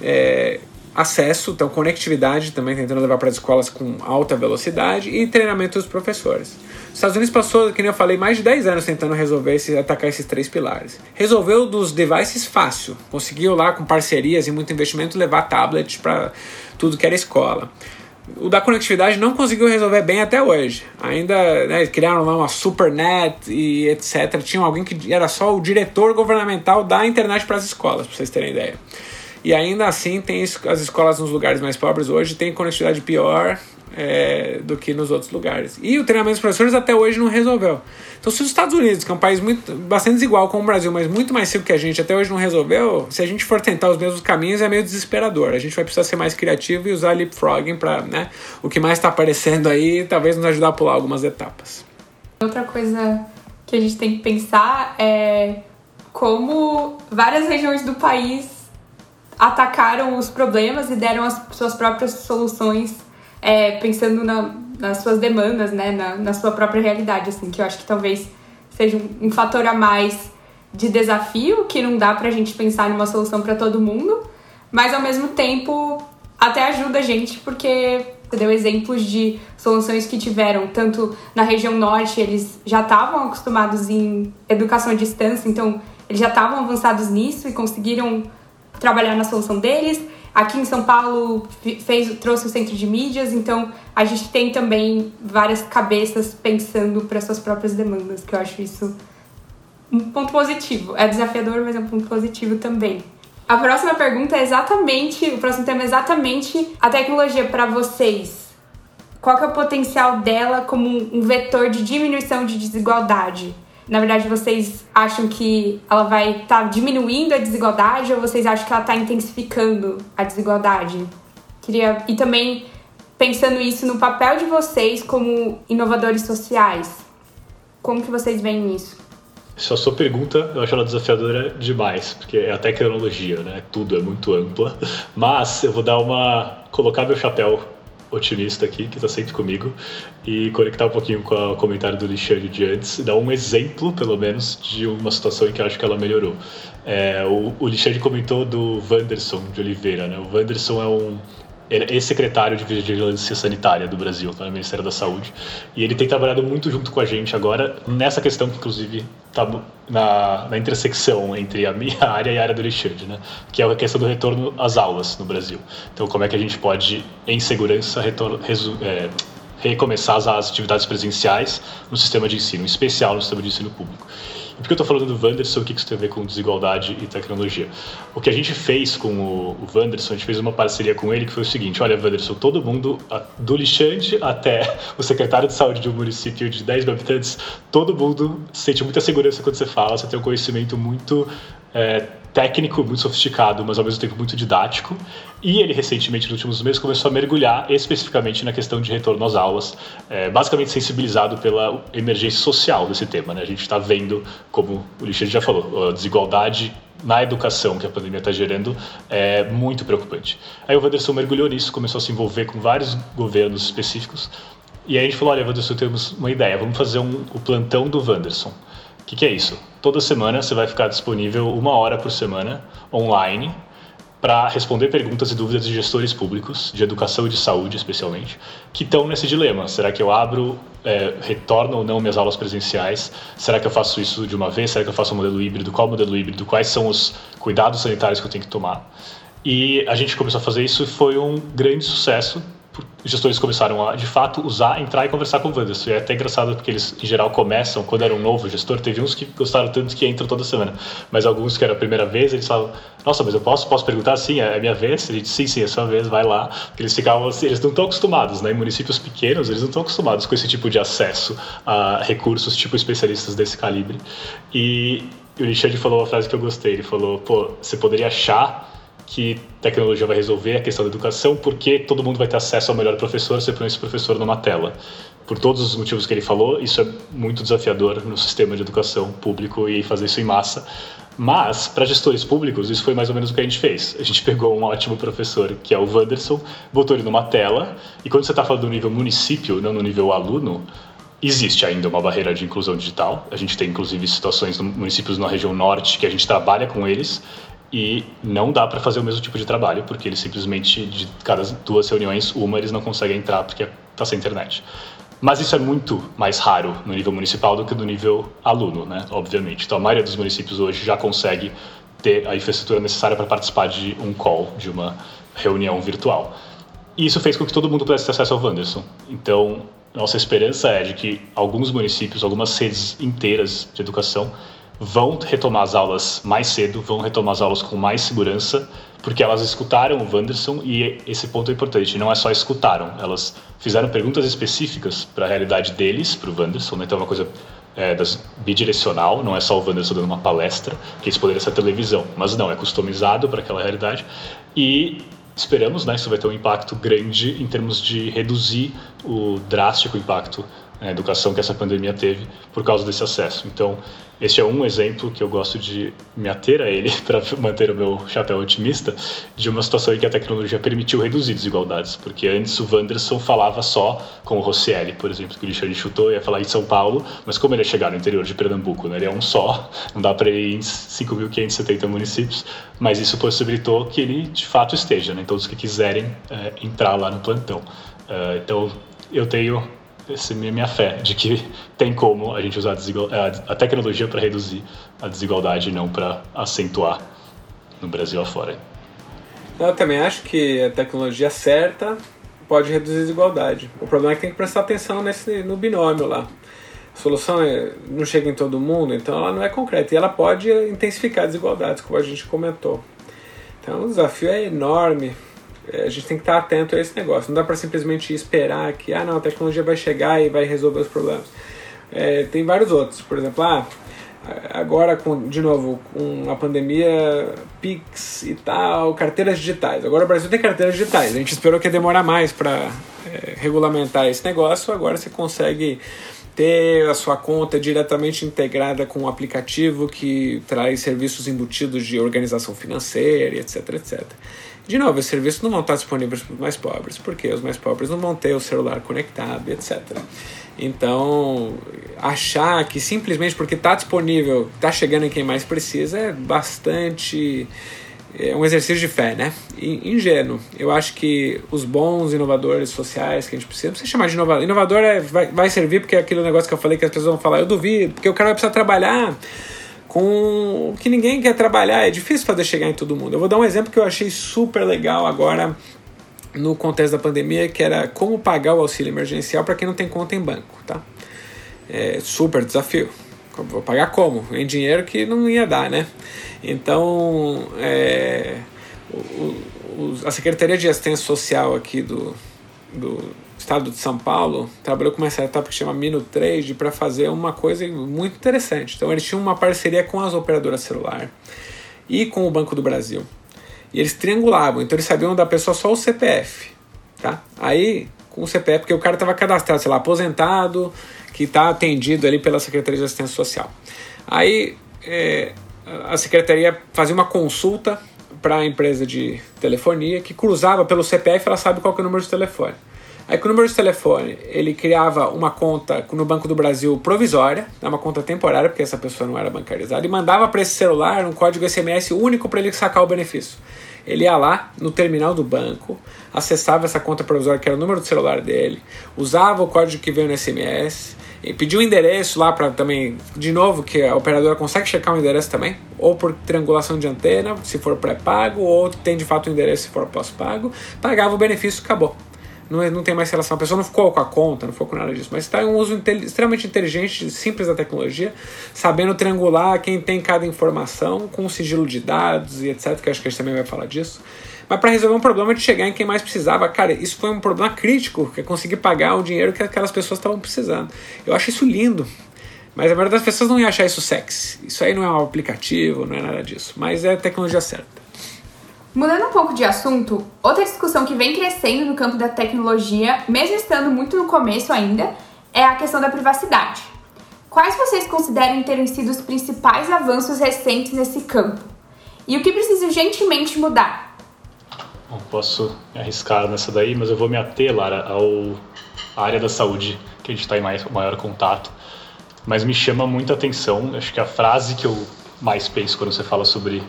[SPEAKER 2] É, acesso, então conectividade também tentando levar para as escolas com alta velocidade e treinamento dos professores. Os Estados Unidos passou, nem eu falei, mais de 10 anos tentando resolver esse, atacar esses três pilares. Resolveu dos devices fácil, conseguiu lá com parcerias e muito investimento levar tablets para tudo que era escola. O da conectividade não conseguiu resolver bem até hoje. Ainda né, criaram lá uma supernet e etc. Tinha alguém que era só o diretor governamental da internet para as escolas, para vocês terem ideia. E ainda assim, tem as escolas nos lugares mais pobres hoje têm conectividade pior é, do que nos outros lugares. E o treinamento dos professores até hoje não resolveu. Então, se os Estados Unidos, que é um país muito, bastante desigual com o Brasil, mas muito mais rico que a gente, até hoje não resolveu, se a gente for tentar os mesmos caminhos, é meio desesperador. A gente vai precisar ser mais criativo e usar leapfrogging para né, o que mais está aparecendo aí, talvez nos ajudar a pular algumas etapas.
[SPEAKER 1] Outra coisa que a gente tem que pensar é como várias regiões do país atacaram os problemas e deram as suas próprias soluções, é, pensando na, nas suas demandas, né, na, na sua própria realidade, assim, que eu acho que talvez seja um, um fator a mais de desafio, que não dá pra gente pensar numa solução para todo mundo, mas ao mesmo tempo até ajuda a gente, porque você deu exemplos de soluções que tiveram, tanto na região norte, eles já estavam acostumados em educação à distância, então eles já estavam avançados nisso e conseguiram trabalhar na solução deles. Aqui em São Paulo fez, trouxe o centro de mídias, então a gente tem também várias cabeças pensando para suas próprias demandas, que eu acho isso um ponto positivo. É desafiador, mas é um ponto positivo também. A próxima pergunta é exatamente, o próximo tema é exatamente a tecnologia para vocês. Qual é o potencial dela como um vetor de diminuição de desigualdade? Na verdade, vocês acham que ela vai estar tá diminuindo a desigualdade ou vocês acham que ela está intensificando a desigualdade? Queria e também pensando isso no papel de vocês como inovadores sociais. Como que vocês veem isso?
[SPEAKER 3] Essa sua pergunta, eu acho ela desafiadora demais, porque é a tecnologia, né? Tudo é muito ampla. Mas eu vou dar uma. colocar meu chapéu otimista aqui, que está sempre comigo, e conectar um pouquinho com o comentário do Alexandre de antes, e dar um exemplo, pelo menos, de uma situação em que eu acho que ela melhorou. É, o, o Alexandre comentou do Wanderson de Oliveira, né? O Wanderson é um ele é ex-secretário de Vigilância Sanitária do Brasil, tá, Ministério da Saúde. E ele tem trabalhado muito junto com a gente agora nessa questão que, inclusive, está na, na, intersecção entre a minha área e a área do Alexandre, né? que é a questão do retorno às aulas no Brasil. Então, como é que a gente pode, em segurança, é, recomeçar as, as atividades presenciais no sistema de ensino, em especial no sistema de ensino público. Por que eu estou falando do Wanderson? O que isso tem a ver com desigualdade e tecnologia? O que a gente fez com o, o Wanderson, a gente fez uma parceria com ele que foi o seguinte: olha, Wanderson, todo mundo, do Lixante até o secretário de saúde de um município de 10 mil habitantes, todo mundo sente muita segurança quando você fala, você tem um conhecimento muito é, técnico, muito sofisticado, mas ao mesmo tempo muito didático. E ele recentemente, nos últimos meses, começou a mergulhar especificamente na questão de retorno às aulas, é, basicamente sensibilizado pela emergência social desse tema. Né? A gente está vendo, como o Lixeiro já falou, a desigualdade na educação que a pandemia está gerando é muito preocupante. Aí o Wanderson mergulhou nisso, começou a se envolver com vários governos específicos. E aí a gente falou: olha, Wanderson, temos uma ideia, vamos fazer um, o plantão do Wanderson. Que, que é isso? Toda semana você vai ficar disponível uma hora por semana online para responder perguntas e dúvidas de gestores públicos, de educação e de saúde especialmente, que estão nesse dilema. Será que eu abro, é, retorno ou não minhas aulas presenciais? Será que eu faço isso de uma vez? Será que eu faço um modelo híbrido? Qual modelo híbrido? Quais são os cuidados sanitários que eu tenho que tomar? E a gente começou a fazer isso e foi um grande sucesso os gestores começaram a, de fato, usar, entrar e conversar com o Wanderson. E é até engraçado porque eles, em geral, começam, quando era um novo gestor, teve uns que gostaram tanto que entram toda semana. Mas alguns que era a primeira vez, eles falavam, nossa, mas eu posso, posso perguntar? Sim, é, é minha vez? Ele disse, sim, sim, é sua vez, vai lá. Porque eles ficavam assim, eles não estão acostumados, né? Em municípios pequenos, eles não estão acostumados com esse tipo de acesso a recursos, tipo especialistas desse calibre. E o Richard falou uma frase que eu gostei, ele falou, pô, você poderia achar que tecnologia vai resolver a questão da educação, porque todo mundo vai ter acesso ao melhor professor, você põe esse professor numa tela. Por todos os motivos que ele falou, isso é muito desafiador no sistema de educação público e fazer isso em massa. Mas, para gestores públicos, isso foi mais ou menos o que a gente fez. A gente pegou um ótimo professor, que é o Wanderson, botou ele numa tela, e quando você está falando do nível município, não no nível aluno, Existe ainda uma barreira de inclusão digital. A gente tem, inclusive, situações no municípios na região norte que a gente trabalha com eles e não dá para fazer o mesmo tipo de trabalho, porque eles simplesmente, de cada duas reuniões, uma eles não conseguem entrar porque está sem internet. Mas isso é muito mais raro no nível municipal do que no nível aluno, né? obviamente. Então a maioria dos municípios hoje já consegue ter a infraestrutura necessária para participar de um call, de uma reunião virtual. E isso fez com que todo mundo pudesse ter acesso ao Wanderson. Então, nossa esperança é de que alguns municípios, algumas redes inteiras de educação vão retomar as aulas mais cedo, vão retomar as aulas com mais segurança, porque elas escutaram o Wanderson e esse ponto é importante, não é só escutaram, elas fizeram perguntas específicas para a realidade deles, para o Wanderson, né? então é uma coisa é, das, bidirecional, não é só o Wanderson dando uma palestra, que isso poderia ser televisão, mas não, é customizado para aquela realidade e esperamos, né, isso vai ter um impacto grande em termos de reduzir o drástico impacto na educação que essa pandemia teve por causa desse acesso. Então, este é um exemplo que eu gosto de me ater a ele para manter o meu chapéu otimista de uma situação em que a tecnologia permitiu reduzir desigualdades, porque antes o Wanderson falava só com o Rosselli, por exemplo, que o Richard chutou, ia falar em São Paulo, mas como ele ia chegar no interior de Pernambuco, né, ele é um só, não dá para ir em 5.570 municípios, mas isso possibilitou que ele de fato esteja, né, todos que quiserem é, entrar lá no plantão. Uh, então, eu tenho essa é a minha fé de que tem como a gente usar a, a tecnologia para reduzir a desigualdade e não para acentuar no Brasil afora.
[SPEAKER 2] Eu também acho que a tecnologia certa pode reduzir a desigualdade. O problema é que tem que prestar atenção nesse, no binômio lá. A solução é, não chega em todo mundo, então ela não é concreta. E ela pode intensificar desigualdades, como a gente comentou. Então o desafio é enorme. É, a gente tem que estar atento a esse negócio. Não dá para simplesmente esperar que ah, não, a tecnologia vai chegar e vai resolver os problemas. É, tem vários outros. Por exemplo, ah, agora com, de novo, com a pandemia, Pix e tal, carteiras digitais. Agora o Brasil tem carteiras digitais. A gente esperou que ia demorar mais para é, regulamentar esse negócio. Agora você consegue ter a sua conta diretamente integrada com um aplicativo que traz serviços embutidos de organização financeira, etc, etc. De novo, esses serviços não vão estar disponíveis para os mais pobres, porque os mais pobres não vão ter o celular conectado, etc. Então, achar que simplesmente porque está disponível, está chegando em quem mais precisa, é bastante é um exercício de fé, né? Ingênuo. Eu acho que os bons inovadores sociais que a gente precisa, não precisa chamar de inovador. Inovador é, vai, vai servir porque é aquele negócio que eu falei que as pessoas vão falar, eu duvido, porque o cara vai precisar trabalhar com o que ninguém quer trabalhar. É difícil fazer chegar em todo mundo. Eu vou dar um exemplo que eu achei super legal agora no contexto da pandemia, que era como pagar o auxílio emergencial para quem não tem conta em banco, tá? É super desafio. Vou pagar como? Em dinheiro que não ia dar, né? Então, é, o, o, a Secretaria de Assistência Social aqui do, do Estado de São Paulo trabalhou com uma startup que chama Mino Trade para fazer uma coisa muito interessante. Então, eles tinham uma parceria com as operadoras celular e com o Banco do Brasil. E eles triangulavam, então eles sabiam da pessoa só o CPF. Tá? Aí, com o CPF, porque o cara estava cadastrado, sei lá, aposentado, que está atendido ali pela Secretaria de Assistência Social. Aí, é, a secretaria fazia uma consulta para a empresa de telefonia que cruzava pelo CPF, ela sabe qual é o número de telefone. Aí com o número de telefone, ele criava uma conta no Banco do Brasil provisória, né, uma conta temporária, porque essa pessoa não era bancarizada, e mandava para esse celular um código SMS único para ele sacar o benefício. Ele ia lá no terminal do banco, acessava essa conta provisória, que era o número do celular dele, usava o código que veio no SMS, e pediu o endereço lá para também, de novo, que a operadora consegue checar o endereço também, ou por triangulação de antena, se for pré-pago, ou tem de fato o endereço se for pós-pago, pagava o benefício acabou. Não, é, não tem mais relação, a pessoa não ficou com a conta, não ficou com nada disso, mas está em um uso extremamente inteligente, simples da tecnologia, sabendo triangular quem tem cada informação com sigilo de dados e etc, que acho que a gente também vai falar disso mas para resolver um problema de chegar em quem mais precisava. Cara, isso foi um problema crítico, que é conseguir pagar o dinheiro que aquelas pessoas estavam precisando. Eu acho isso lindo. Mas a maioria das pessoas não ia achar isso sexy. Isso aí não é um aplicativo, não é nada disso. Mas é a tecnologia certa.
[SPEAKER 1] Mudando um pouco de assunto, outra discussão que vem crescendo no campo da tecnologia, mesmo estando muito no começo ainda, é a questão da privacidade. Quais vocês consideram terem sido os principais avanços recentes nesse campo? E o que precisa urgentemente mudar?
[SPEAKER 3] Bom, posso arriscar nessa daí, mas eu vou me ater, Lara, ao à área da saúde, que a gente está em mais, maior contato. Mas me chama muita atenção, acho que a frase que eu mais penso quando você fala sobre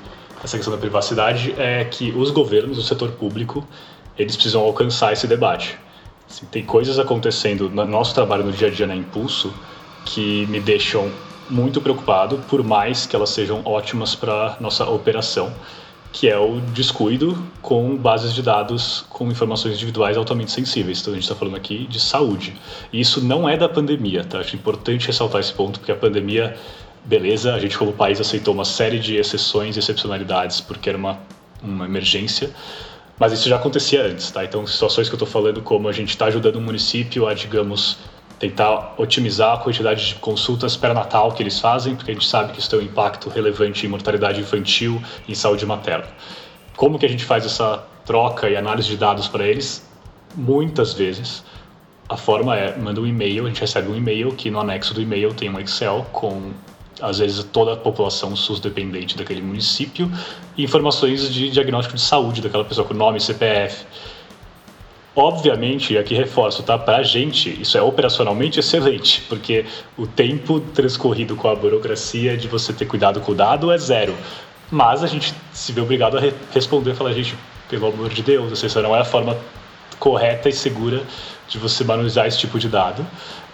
[SPEAKER 3] essa questão da privacidade é que os governos, o setor público, eles precisam alcançar esse debate. Assim, tem coisas acontecendo no nosso trabalho no dia a dia na Impulso que me deixam muito preocupado, por mais que elas sejam ótimas para nossa operação que é o descuido com bases de dados com informações individuais altamente sensíveis. Então a gente está falando aqui de saúde. E isso não é da pandemia, tá? Acho importante ressaltar esse ponto, porque a pandemia, beleza, a gente como país aceitou uma série de exceções e excepcionalidades porque era uma, uma emergência, mas isso já acontecia antes, tá? Então situações que eu estou falando como a gente está ajudando o município a, digamos, tentar otimizar a quantidade de consultas pré-natal que eles fazem, porque a gente sabe que isso tem um impacto relevante em mortalidade infantil e em saúde materna. Como que a gente faz essa troca e análise de dados para eles? Muitas vezes a forma é manda um e-mail, a gente recebe um e-mail que no anexo do e-mail tem um Excel com às vezes toda a população SUS dependente daquele município e informações de diagnóstico de saúde daquela pessoa com nome, CPF, Obviamente, aqui reforço, tá? Para a gente, isso é operacionalmente excelente, porque o tempo transcorrido com a burocracia de você ter cuidado com o dado é zero. Mas a gente se vê obrigado a re responder e falar, gente, pelo amor de Deus, essa não é a forma correta e segura de você manusear esse tipo de dado.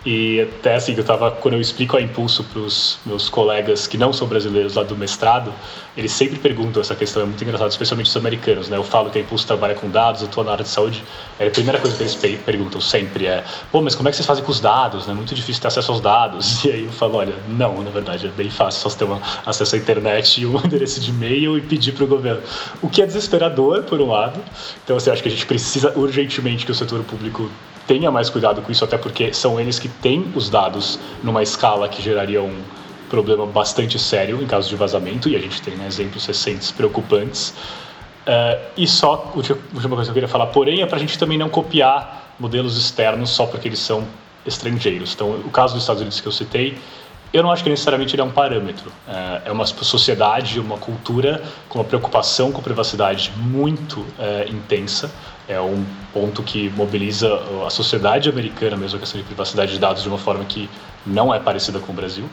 [SPEAKER 3] E até assim, eu tava, quando eu explico a Impulso para os meus colegas que não são brasileiros lá do mestrado, eles sempre perguntam essa questão, é muito engraçado, especialmente os americanos, né? Eu falo que a Impulso trabalha com dados, eu estou na área de saúde, é a primeira coisa que eles perguntam sempre é, pô, mas como é que vocês fazem com os dados? É muito difícil ter acesso aos dados. E aí eu falo, olha, não, na verdade, é bem fácil, só ter uma, acesso à internet e um endereço de e-mail e pedir para o governo. O que é desesperador, por um lado. Então, assim, acho que a gente precisa urgentemente que o setor público tenha mais cuidado com isso, até porque são eles que têm os dados numa escala que geraria um problema bastante sério em caso de vazamento, e a gente tem né, exemplos recentes preocupantes. Uh, e só, última, coisa que eu queria falar, porém, é para a gente também não copiar modelos externos só porque eles são estrangeiros. Então, o caso dos Estados Unidos que eu citei, eu não acho que necessariamente ele é um parâmetro. É uma sociedade, uma cultura com uma preocupação com privacidade muito é, intensa. É um ponto que mobiliza a sociedade americana mesmo a questão de privacidade de dados de uma forma que não é parecida com o Brasil.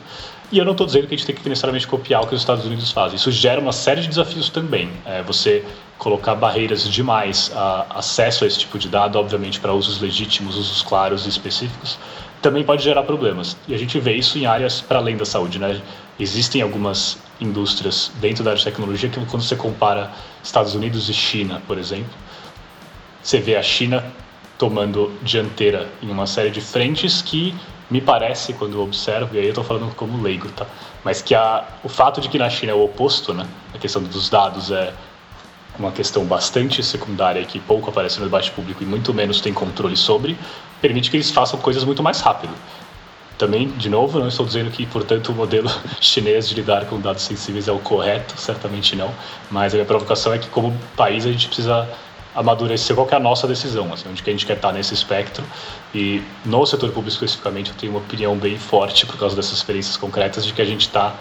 [SPEAKER 3] E eu não estou dizendo que a gente tem que necessariamente copiar o que os Estados Unidos fazem. Isso gera uma série de desafios também. É você colocar barreiras demais a acesso a esse tipo de dado, obviamente para usos legítimos, usos claros e específicos, também pode gerar problemas. E a gente vê isso em áreas para além da saúde, né? Existem algumas indústrias dentro da área de tecnologia que quando você compara Estados Unidos e China, por exemplo, você vê a China tomando dianteira em uma série de frentes que me parece, quando eu observo, e aí eu estou falando como leigo, tá? Mas que a, o fato de que na China é o oposto, né? A questão dos dados é uma questão bastante secundária que pouco aparece no debate público e muito menos tem controle sobre, permite que eles façam coisas muito mais rápido. Também, de novo, não estou dizendo que, portanto, o modelo chinês de lidar com dados sensíveis é o correto, certamente não, mas a minha provocação é que, como país, a gente precisa amadurecer qual é a nossa decisão, assim, onde que a gente quer estar nesse espectro. E no setor público especificamente, eu tenho uma opinião bem forte por causa dessas experiências concretas de que a gente está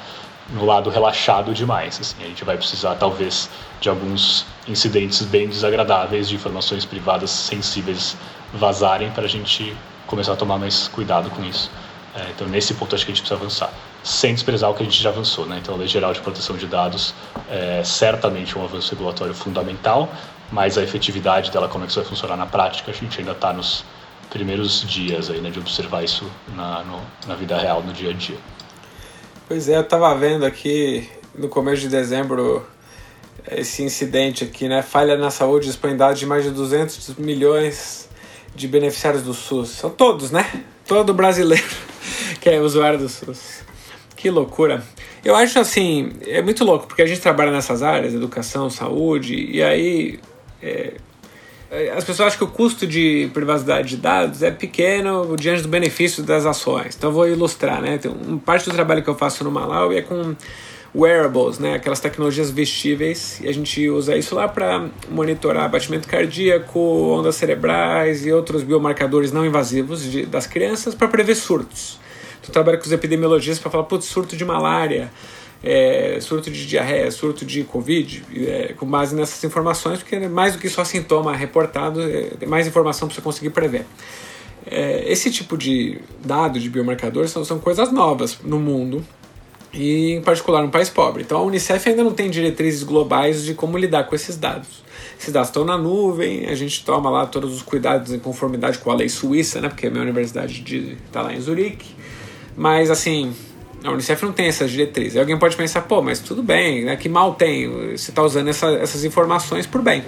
[SPEAKER 3] no lado relaxado demais. Assim, a gente vai precisar, talvez, de alguns incidentes bem desagradáveis de informações privadas sensíveis vazarem para a gente começar a tomar mais cuidado com isso. É, então, nesse ponto, acho que a gente precisa avançar, sem desprezar o que a gente já avançou. Né? Então, a Lei Geral de Proteção de Dados é certamente um avanço regulatório fundamental, mas a efetividade dela, como é que isso vai funcionar na prática, a gente ainda está nos primeiros dias aí, né, de observar isso na, no, na vida real, no dia a dia.
[SPEAKER 2] Pois é, eu estava vendo aqui no começo de dezembro esse incidente aqui, né? Falha na saúde expõe dados de mais de 200 milhões de beneficiários do SUS. São todos, né? Todo brasileiro que é usuário do SUS. Que loucura. Eu acho assim, é muito louco, porque a gente trabalha nessas áreas, educação, saúde, e aí é, as pessoas acham que o custo de privacidade de dados é pequeno diante do benefício das ações. Então eu vou ilustrar, né? Tem um, parte do trabalho que eu faço no Malawi é com wearables, né? Aquelas tecnologias vestíveis e a gente usa isso lá para monitorar batimento cardíaco, ondas cerebrais e outros biomarcadores não invasivos de, das crianças para prever surtos. Então eu trabalho com os epidemiologistas para falar, putz, surto de malária é, surto de diarreia, surto de Covid, é, com base nessas informações, porque é mais do que só sintoma reportado, é, tem mais informação para você conseguir prever. É, esse tipo de dado de biomarcadores são, são coisas novas no mundo e em particular no país pobre. Então a Unicef ainda não tem diretrizes globais de como lidar com esses dados. Esses dados estão na nuvem, a gente toma lá todos os cuidados em conformidade com a lei suíça, né, porque a minha universidade está lá em Zurique. Mas assim, a Unicef não tem essas diretrizes. alguém pode pensar, pô, mas tudo bem, né? que mal tem, você está usando essa, essas informações por bem.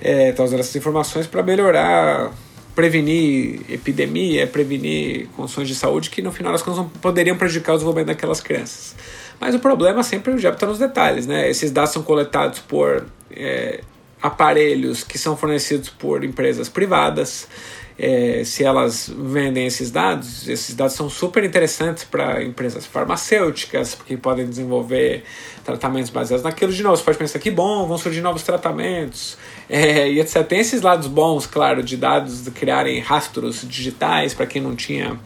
[SPEAKER 2] Está é, tá usando essas informações para melhorar, prevenir epidemia, prevenir condições de saúde que no final das contas poderiam prejudicar o desenvolvimento daquelas crianças. Mas o problema sempre diabo está nos detalhes, né? Esses dados são coletados por é, aparelhos que são fornecidos por empresas privadas é, se elas vendem esses dados, esses dados são super interessantes para empresas farmacêuticas, porque podem desenvolver tratamentos baseados naquilo. De novo, você pode pensar que bom, vão surgir novos tratamentos, é, e etc. Tem esses lados bons, claro, de dados de criarem rastros digitais para quem não tinha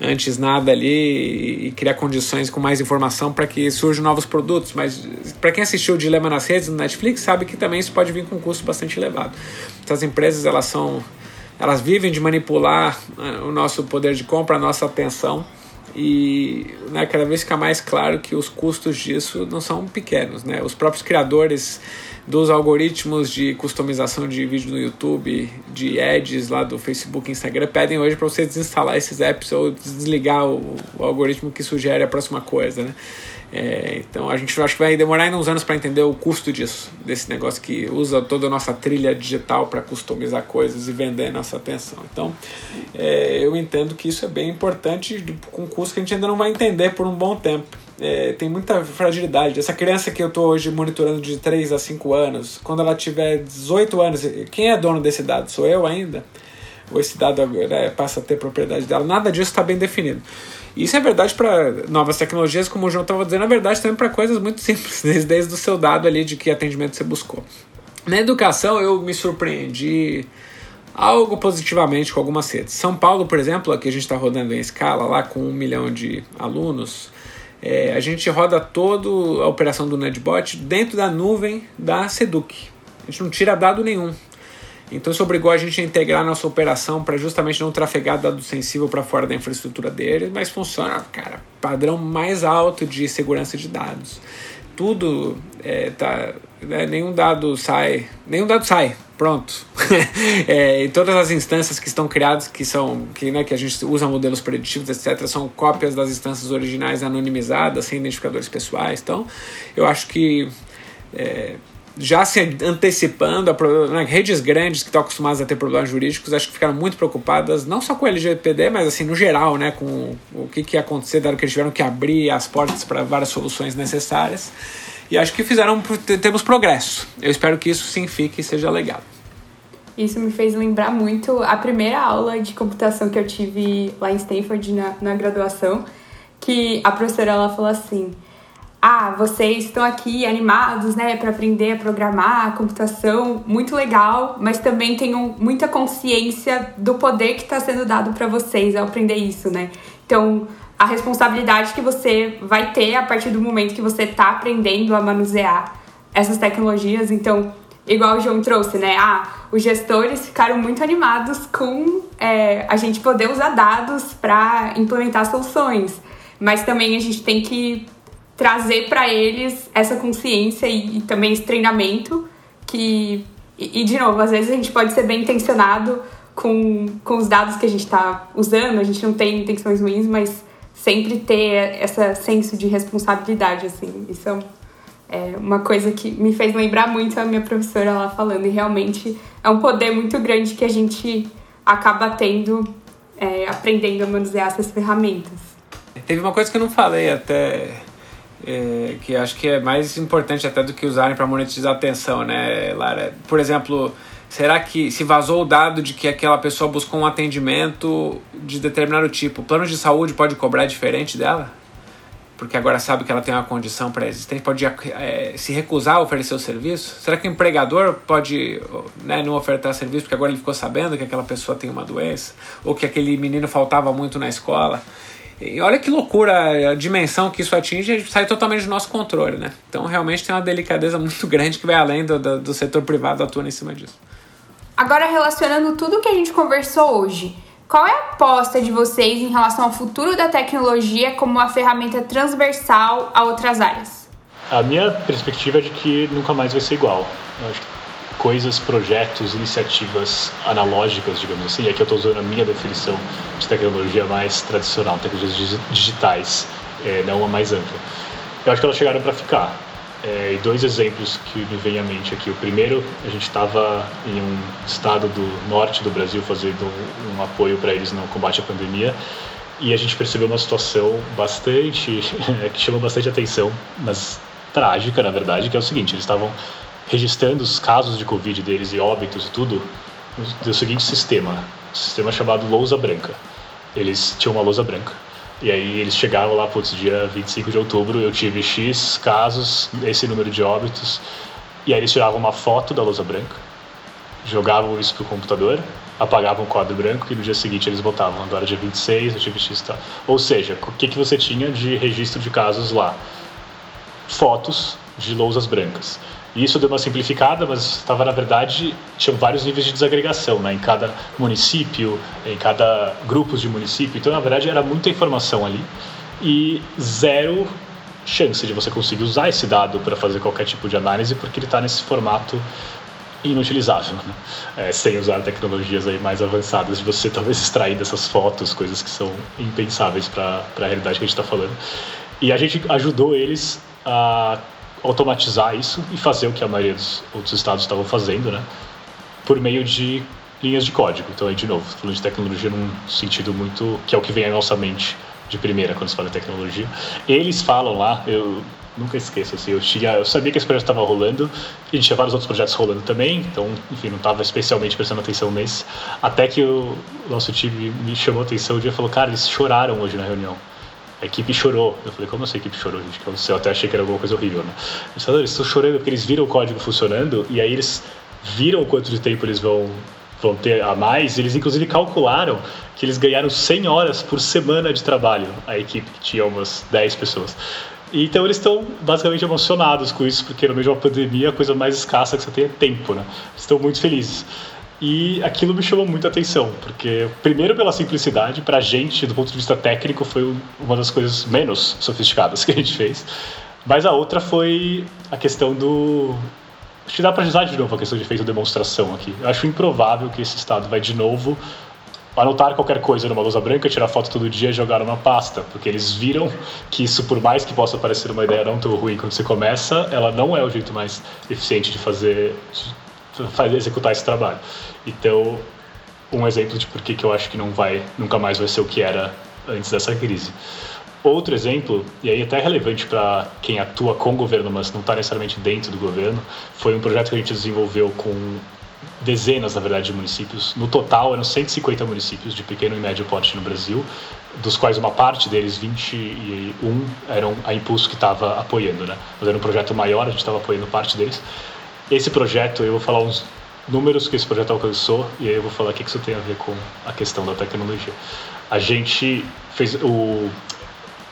[SPEAKER 2] antes nada ali e criar condições com mais informação para que surjam novos produtos. Mas para quem assistiu o Dilema nas redes no Netflix, sabe que também isso pode vir com um custo bastante elevado. Essas empresas elas são elas vivem de manipular né, o nosso poder de compra, a nossa atenção e né, cada vez fica mais claro que os custos disso não são pequenos. Né? Os próprios criadores dos algoritmos de customização de vídeo no YouTube, de ads lá do Facebook Instagram, pedem hoje para você desinstalar esses apps ou desligar o, o, algoritmo que sugere a próxima coisa, né? É, então a gente acho que vai demorar ainda uns anos para entender o custo disso, desse negócio que usa toda a nossa trilha digital para customizar coisas e vender nossa atenção. Então é, eu entendo que isso é bem importante, com um custo que a gente ainda não vai entender por um bom tempo. É, tem muita fragilidade. Essa criança que eu estou hoje monitorando de 3 a 5 anos, quando ela tiver 18 anos, quem é dono desse dado? Sou eu ainda? Ou esse dado né, passa a ter propriedade dela? Nada disso está bem definido. Isso é verdade para novas tecnologias, como o João estava dizendo, é verdade também para coisas muito simples, desde, desde o seu dado ali de que atendimento você buscou. Na educação, eu me surpreendi algo positivamente com algumas redes. São Paulo, por exemplo, aqui a gente está rodando em escala, lá com um milhão de alunos, é, a gente roda toda a operação do NetBot dentro da nuvem da Seduc. A gente não tira dado nenhum. Então isso obrigou a gente a integrar a nossa operação para justamente não trafegar dado sensível para fora da infraestrutura dele, mas funciona, cara, padrão mais alto de segurança de dados. Tudo é, tá, né, nenhum dado sai, nenhum dado sai, pronto. é, e todas as instâncias que estão criadas, que são que, né, que a gente usa modelos preditivos, etc., são cópias das instâncias originais anonimizadas, sem identificadores pessoais. Então, eu acho que é, já se antecipando a né, redes grandes que estão acostumadas a ter problemas jurídicos, acho que ficaram muito preocupadas, não só com o LGPD, mas assim, no geral, né, com o que, que ia acontecer, dado que eles tiveram que abrir as portas para várias soluções necessárias. E acho que fizeram, temos progresso. Eu espero que isso sim fique e seja legal.
[SPEAKER 1] Isso me fez lembrar muito a primeira aula de computação que eu tive lá em Stanford, na, na graduação, que a professora ela falou assim ah, vocês estão aqui animados, né, para aprender a programar, a computação, muito legal, mas também tenham muita consciência do poder que está sendo dado para vocês ao aprender isso, né? Então, a responsabilidade que você vai ter a partir do momento que você está aprendendo a manusear essas tecnologias. Então, igual o João trouxe, né? Ah, os gestores ficaram muito animados com é, a gente poder usar dados para implementar soluções, mas também a gente tem que trazer para eles essa consciência e, e, também esse treinamento que e, e, de novo às vezes a gente pode ser bem intencionado com, com os dados que a gente está usando a gente não tem intenções ruins mas sempre ter esse senso de responsabilidade assim isso é uma coisa que me fez lembrar muito a minha professora lá falando e realmente é um poder muito grande que a gente acaba tendo é, aprendendo a manusear essas ferramentas
[SPEAKER 2] teve uma coisa que eu não falei até é, que acho que é mais importante até do que usarem para monetizar a atenção, né, Lara? Por exemplo, será que se vazou o dado de que aquela pessoa buscou um atendimento de determinado tipo, o plano de saúde pode cobrar diferente dela? Porque agora sabe que ela tem uma condição pré-existente, pode é, se recusar a oferecer o serviço? Será que o empregador pode né, não ofertar serviço porque agora ele ficou sabendo que aquela pessoa tem uma doença? Ou que aquele menino faltava muito na escola? E olha que loucura a dimensão que isso atinge sai totalmente do nosso controle, né? Então realmente tem uma delicadeza muito grande que vai além do, do, do setor privado atuando em cima disso.
[SPEAKER 1] Agora relacionando tudo que a gente conversou hoje, qual é a aposta de vocês em relação ao futuro da tecnologia como uma ferramenta transversal a outras áreas?
[SPEAKER 3] A minha perspectiva é de que nunca mais vai ser igual. Eu acho que coisas, projetos, iniciativas analógicas, digamos assim, e aqui eu estou usando a minha definição de tecnologia mais tradicional, tecnologias digitais, é, não a mais ampla. Eu acho que elas chegaram para ficar. É, e dois exemplos que me vêm à mente aqui. O primeiro, a gente estava em um estado do norte do Brasil fazendo um, apoio para eles no combate à pandemia e a gente percebeu uma situação bastante que chama bastante atenção, mas trágica na verdade, que é o seguinte: eles estavam registrando os casos de Covid deles e óbitos e tudo do seguinte sistema, um sistema chamado lousa branca. Eles tinham uma lousa branca. E aí eles chegaram lá, putz, dia 25 de outubro, eu tive X casos, esse número de óbitos, e aí eles tiravam uma foto da lousa branca, jogavam isso pro computador, apagavam o quadro branco e no dia seguinte eles botavam, agora dia 26, eu tive X tal. Ou seja, o que, que você tinha de registro de casos lá? Fotos de lousas brancas. E isso deu uma simplificada, mas estava, na verdade, tinha vários níveis de desagregação, né? Em cada município, em cada grupos de município. Então, na verdade, era muita informação ali e zero chance de você conseguir usar esse dado para fazer qualquer tipo de análise, porque ele está nesse formato inutilizável, né? é, sem usar tecnologias aí mais avançadas de você talvez extrair dessas fotos coisas que são impensáveis para a realidade que a gente está falando. E a gente ajudou eles a automatizar isso e fazer o que a maioria dos outros estados estavam fazendo, né? Por meio de linhas de código. Então, aí, de novo, falando de tecnologia num sentido muito. que é o que vem à nossa mente de primeira quando se fala de tecnologia. Eles falam lá, eu nunca esqueço, assim, eu, tinha, eu sabia que esse projeto estava rolando, e tinha vários outros projetos rolando também, então, enfim, não estava especialmente prestando atenção nesse, até que o nosso time me chamou a atenção um dia e falou, cara, eles choraram hoje na reunião. A equipe chorou. Eu falei, como assim a equipe chorou, gente? Eu até achei que era alguma coisa horrível, né? Eles falaram, eles estão chorando porque eles viram o código funcionando e aí eles viram quanto de tempo eles vão vão ter a mais, eles inclusive calcularam que eles ganharam 100 horas por semana de trabalho, a equipe que tinha umas 10 pessoas. Então eles estão basicamente emocionados com isso, porque no meio de uma pandemia a coisa mais escassa que você tem é tempo, né? Estão muito felizes. E aquilo me chamou muita atenção, porque, primeiro, pela simplicidade, para a gente, do ponto de vista técnico, foi uma das coisas menos sofisticadas que a gente fez. Mas a outra foi a questão do. Acho que dá para usar de novo a questão de efeito demonstração aqui. Eu acho improvável que esse estado vai de novo anotar qualquer coisa numa lousa branca, tirar foto todo dia e jogar numa pasta, porque eles viram que isso, por mais que possa parecer uma ideia não tão ruim quando você começa, ela não é o jeito mais eficiente de fazer, de fazer executar esse trabalho. Então, um exemplo de por que eu acho que não vai, nunca mais vai ser o que era antes dessa crise. Outro exemplo, e aí até relevante para quem atua com o governo, mas não está necessariamente dentro do governo, foi um projeto que a gente desenvolveu com dezenas, na verdade, de municípios. No total, eram 150 municípios de pequeno e médio porte no Brasil, dos quais uma parte deles, 21, eram a Impulso que estava apoiando, né? Mas era um projeto maior, a gente estava apoiando parte deles. Esse projeto, eu vou falar uns números que esse projeto alcançou e aí eu vou falar o que isso tem a ver com a questão da tecnologia. A gente fez o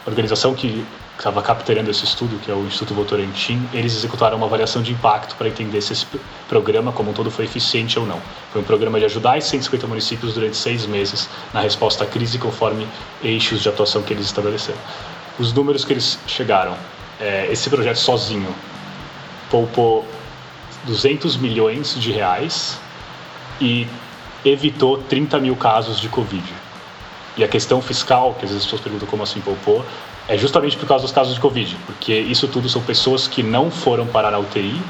[SPEAKER 3] a organização que estava capturando esse estudo, que é o Instituto Votorantim, eles executaram uma avaliação de impacto para entender se esse programa como um todo foi eficiente ou não. Foi um programa de ajudar os 150 municípios durante seis meses na resposta à crise conforme eixos de atuação que eles estabeleceram. Os números que eles chegaram, é, esse projeto sozinho poupou 200 milhões de reais e evitou 30 mil casos de Covid. E a questão fiscal, que às vezes as pessoas perguntam como assim poupou, é justamente por causa dos casos de Covid, porque isso tudo são pessoas que não foram parar na UTI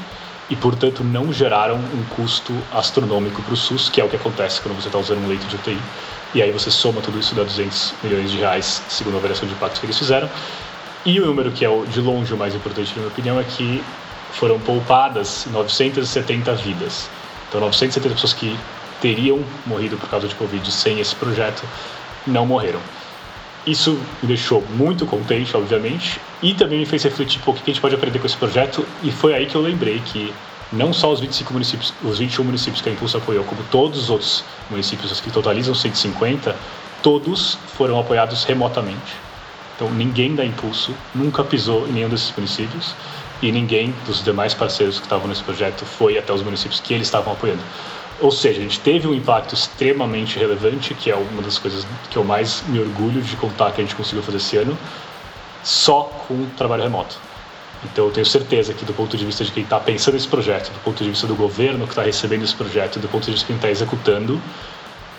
[SPEAKER 3] e, portanto, não geraram um custo astronômico para o SUS, que é o que acontece quando você está usando um leito de UTI. E aí você soma tudo isso dá 200 milhões de reais, segundo a avaliação de impacto que eles fizeram. E o número que é de longe o mais importante, na minha opinião, é que foram poupadas 970 vidas. Então, 970 pessoas que teriam morrido por causa de Covid sem esse projeto não morreram. Isso me deixou muito contente, obviamente, e também me fez refletir um o que a gente pode aprender com esse projeto, e foi aí que eu lembrei que não só os 25 municípios, os 21 municípios que a Impulso apoiou, como todos os outros municípios que totalizam 150, todos foram apoiados remotamente. Então ninguém da Impulso nunca pisou em nenhum desses municípios e ninguém dos demais parceiros que estavam nesse projeto foi até os municípios que eles estavam apoiando. Ou seja, a gente teve um impacto extremamente relevante, que é uma das coisas que eu mais me orgulho de contar que a gente conseguiu fazer esse ano, só com trabalho remoto. Então eu tenho certeza que do ponto de vista de quem está pensando nesse projeto, do ponto de vista do governo que está recebendo esse projeto, do ponto de vista de quem está executando,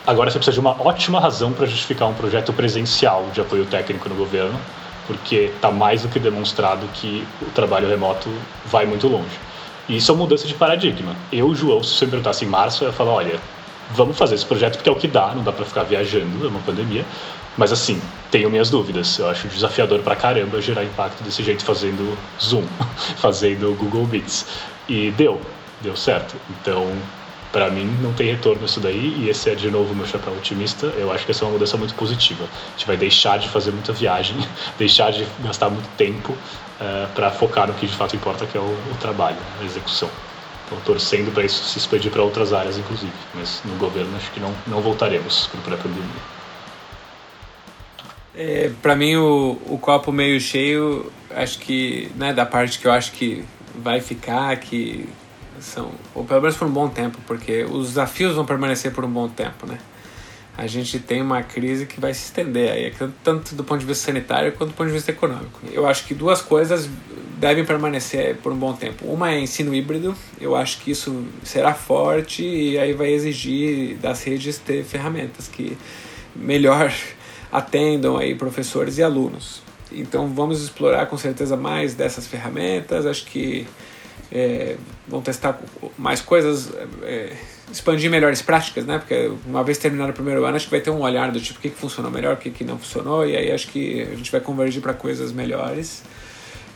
[SPEAKER 3] agora você precisa de uma ótima razão para justificar um projeto presencial de apoio técnico no governo, porque está mais do que demonstrado que o trabalho remoto vai muito longe. E isso é uma mudança de paradigma. Eu, João, se você me perguntasse em março, eu ia falar: olha, vamos fazer esse projeto porque é o que dá, não dá para ficar viajando, é uma pandemia. Mas assim, tenho minhas dúvidas. Eu acho desafiador pra caramba gerar impacto desse jeito fazendo Zoom, fazendo Google Meets. E deu, deu certo. Então, para mim, não tem retorno isso daí. E esse é de novo meu chapéu otimista. Eu acho que essa é uma mudança muito positiva. A gente vai deixar de fazer muita viagem, deixar de gastar muito tempo é, para focar no que de fato importa, que é o, o trabalho, a execução. Estou torcendo para isso se expandir para outras áreas, inclusive. Mas no governo acho que não, não voltaremos para a pandemia.
[SPEAKER 2] É, para mim, o, o copo meio cheio, acho que, né, da parte que eu acho que vai ficar, que são, ou pelo menos por um bom tempo, porque os desafios vão permanecer por um bom tempo, né? a gente tem uma crise que vai se estender aí, tanto do ponto de vista sanitário quanto do ponto de vista econômico. Eu acho que duas coisas devem permanecer por um bom tempo. Uma é ensino híbrido, eu acho que isso será forte e aí vai exigir das redes ter ferramentas que melhor atendam aí professores e alunos. Então vamos explorar com certeza mais dessas ferramentas. Acho que é, vão testar mais coisas, é, expandir melhores práticas, né? Porque uma vez terminado o primeiro ano, acho que vai ter um olhar do tipo o que, que funcionou melhor, o que, que não funcionou, e aí acho que a gente vai convergir para coisas melhores.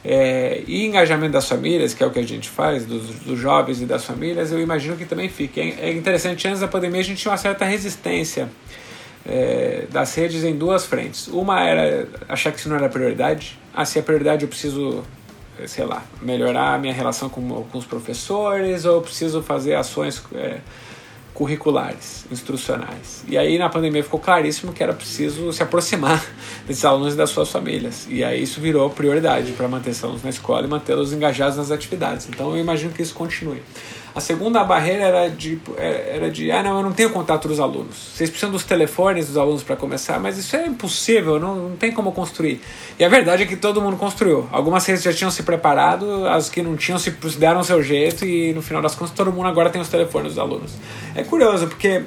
[SPEAKER 2] É, e engajamento das famílias, que é o que a gente faz, dos, dos jovens e das famílias, eu imagino que também fique. É, é interessante, antes da pandemia a gente tinha uma certa resistência é, das redes em duas frentes. Uma era achar que isso não era prioridade. Ah, se é prioridade eu preciso, sei lá, melhorar a minha relação com, com os professores ou preciso fazer ações é, curriculares, instrucionais. E aí na pandemia ficou claríssimo que era preciso se aproximar desses alunos e das suas famílias. E aí isso virou prioridade para manter os alunos na escola e mantê-los engajados nas atividades. Então eu imagino que isso continue. A segunda barreira era de, era de, ah, não, eu não tenho contato dos alunos. Vocês precisam dos telefones dos alunos para começar, mas isso é impossível, não, não tem como construir. E a verdade é que todo mundo construiu. Algumas redes já tinham se preparado, as que não tinham se deram o seu jeito, e no final das contas todo mundo agora tem os telefones dos alunos. É curioso, porque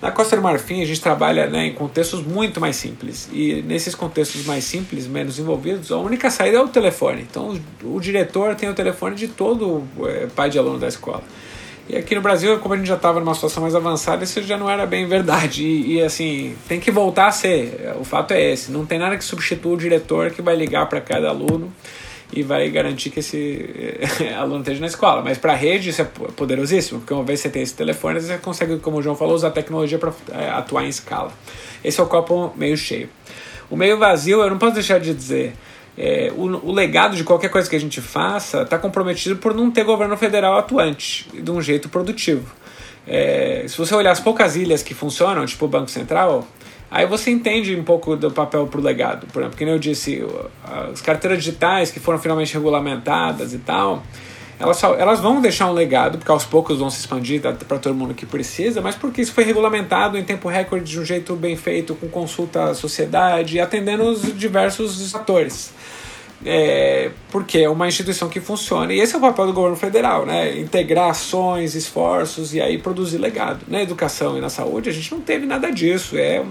[SPEAKER 2] na Costa do Marfim a gente trabalha né, em contextos muito mais simples e nesses contextos mais simples, menos envolvidos, a única saída é o telefone. Então o, o diretor tem o telefone de todo é, pai de aluno da escola. E aqui no Brasil, como a gente já estava numa situação mais avançada, isso já não era bem verdade. E, e, assim, tem que voltar a ser. O fato é esse: não tem nada que substitua o diretor que vai ligar para cada aluno e vai garantir que esse aluno esteja na escola. Mas para a rede isso é poderosíssimo, porque uma vez você tem esse telefone, você consegue, como o João falou, usar a tecnologia para é, atuar em escala. Esse é o copo meio cheio. O meio vazio, eu não posso deixar de dizer, é, o, o, legado de qualquer coisa que a gente faça está comprometido por não ter governo federal atuante de um jeito produtivo. É, se você olhar as poucas ilhas que funcionam, tipo o Banco Central, Aí você entende um pouco do papel para o legado. Por exemplo, como eu disse, as carteiras digitais que foram finalmente regulamentadas e tal, elas, só, elas vão deixar um legado, porque aos poucos vão se expandir para todo mundo que precisa, mas porque isso foi regulamentado em tempo recorde de um jeito bem feito, com consulta à sociedade, atendendo os diversos atores é, porque é uma instituição que funciona. E esse é o papel do governo federal, né? Integrar ações, esforços e aí produzir legado. Na educação e na saúde a gente não teve nada disso. É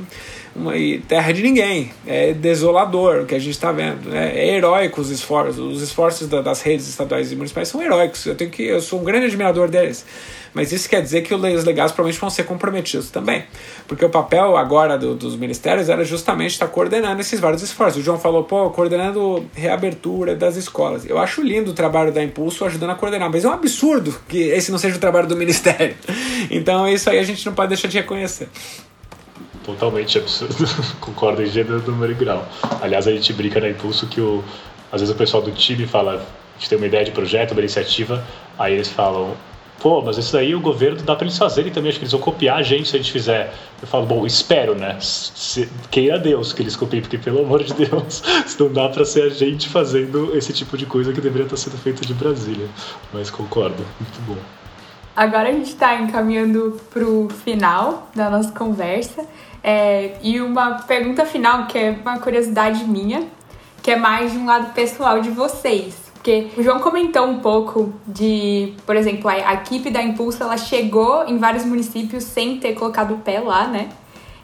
[SPEAKER 2] uma terra de ninguém. É desolador o que a gente está vendo. Né? É heróico os esforços. Os esforços das redes estaduais e municipais são heróicos. Eu tenho que, eu sou um grande admirador deles. Mas isso quer dizer que os legados provavelmente vão ser comprometidos também. Porque o papel agora do, dos ministérios era justamente estar coordenando esses vários esforços. O João falou, pô, coordenando reabertura das escolas. Eu acho lindo o trabalho da Impulso ajudando a coordenar, mas é um absurdo que esse não seja o trabalho do ministério. Então isso aí a gente não pode deixar de reconhecer
[SPEAKER 3] totalmente absurdo. Concordo em gênero, número e grau. Aliás, a gente brinca na Impulso que o, às vezes o pessoal do time fala, a gente tem uma ideia de projeto, uma iniciativa, aí eles falam, pô, mas isso aí o governo dá para eles fazerem também, acho que eles vão copiar a gente se a gente fizer. Eu falo, bom, espero, né? Se, queira Deus que eles copiem, porque pelo amor de Deus, não dá para ser a gente fazendo esse tipo de coisa que deveria estar sendo feito de Brasília. Mas concordo, muito bom.
[SPEAKER 1] Agora a gente está encaminhando para o final da nossa conversa. É, e uma pergunta final, que é uma curiosidade minha, que é mais de um lado pessoal de vocês. Porque o João comentou um pouco de, por exemplo, a, equipe da Impulso ela chegou em vários municípios sem ter colocado o pé lá, né?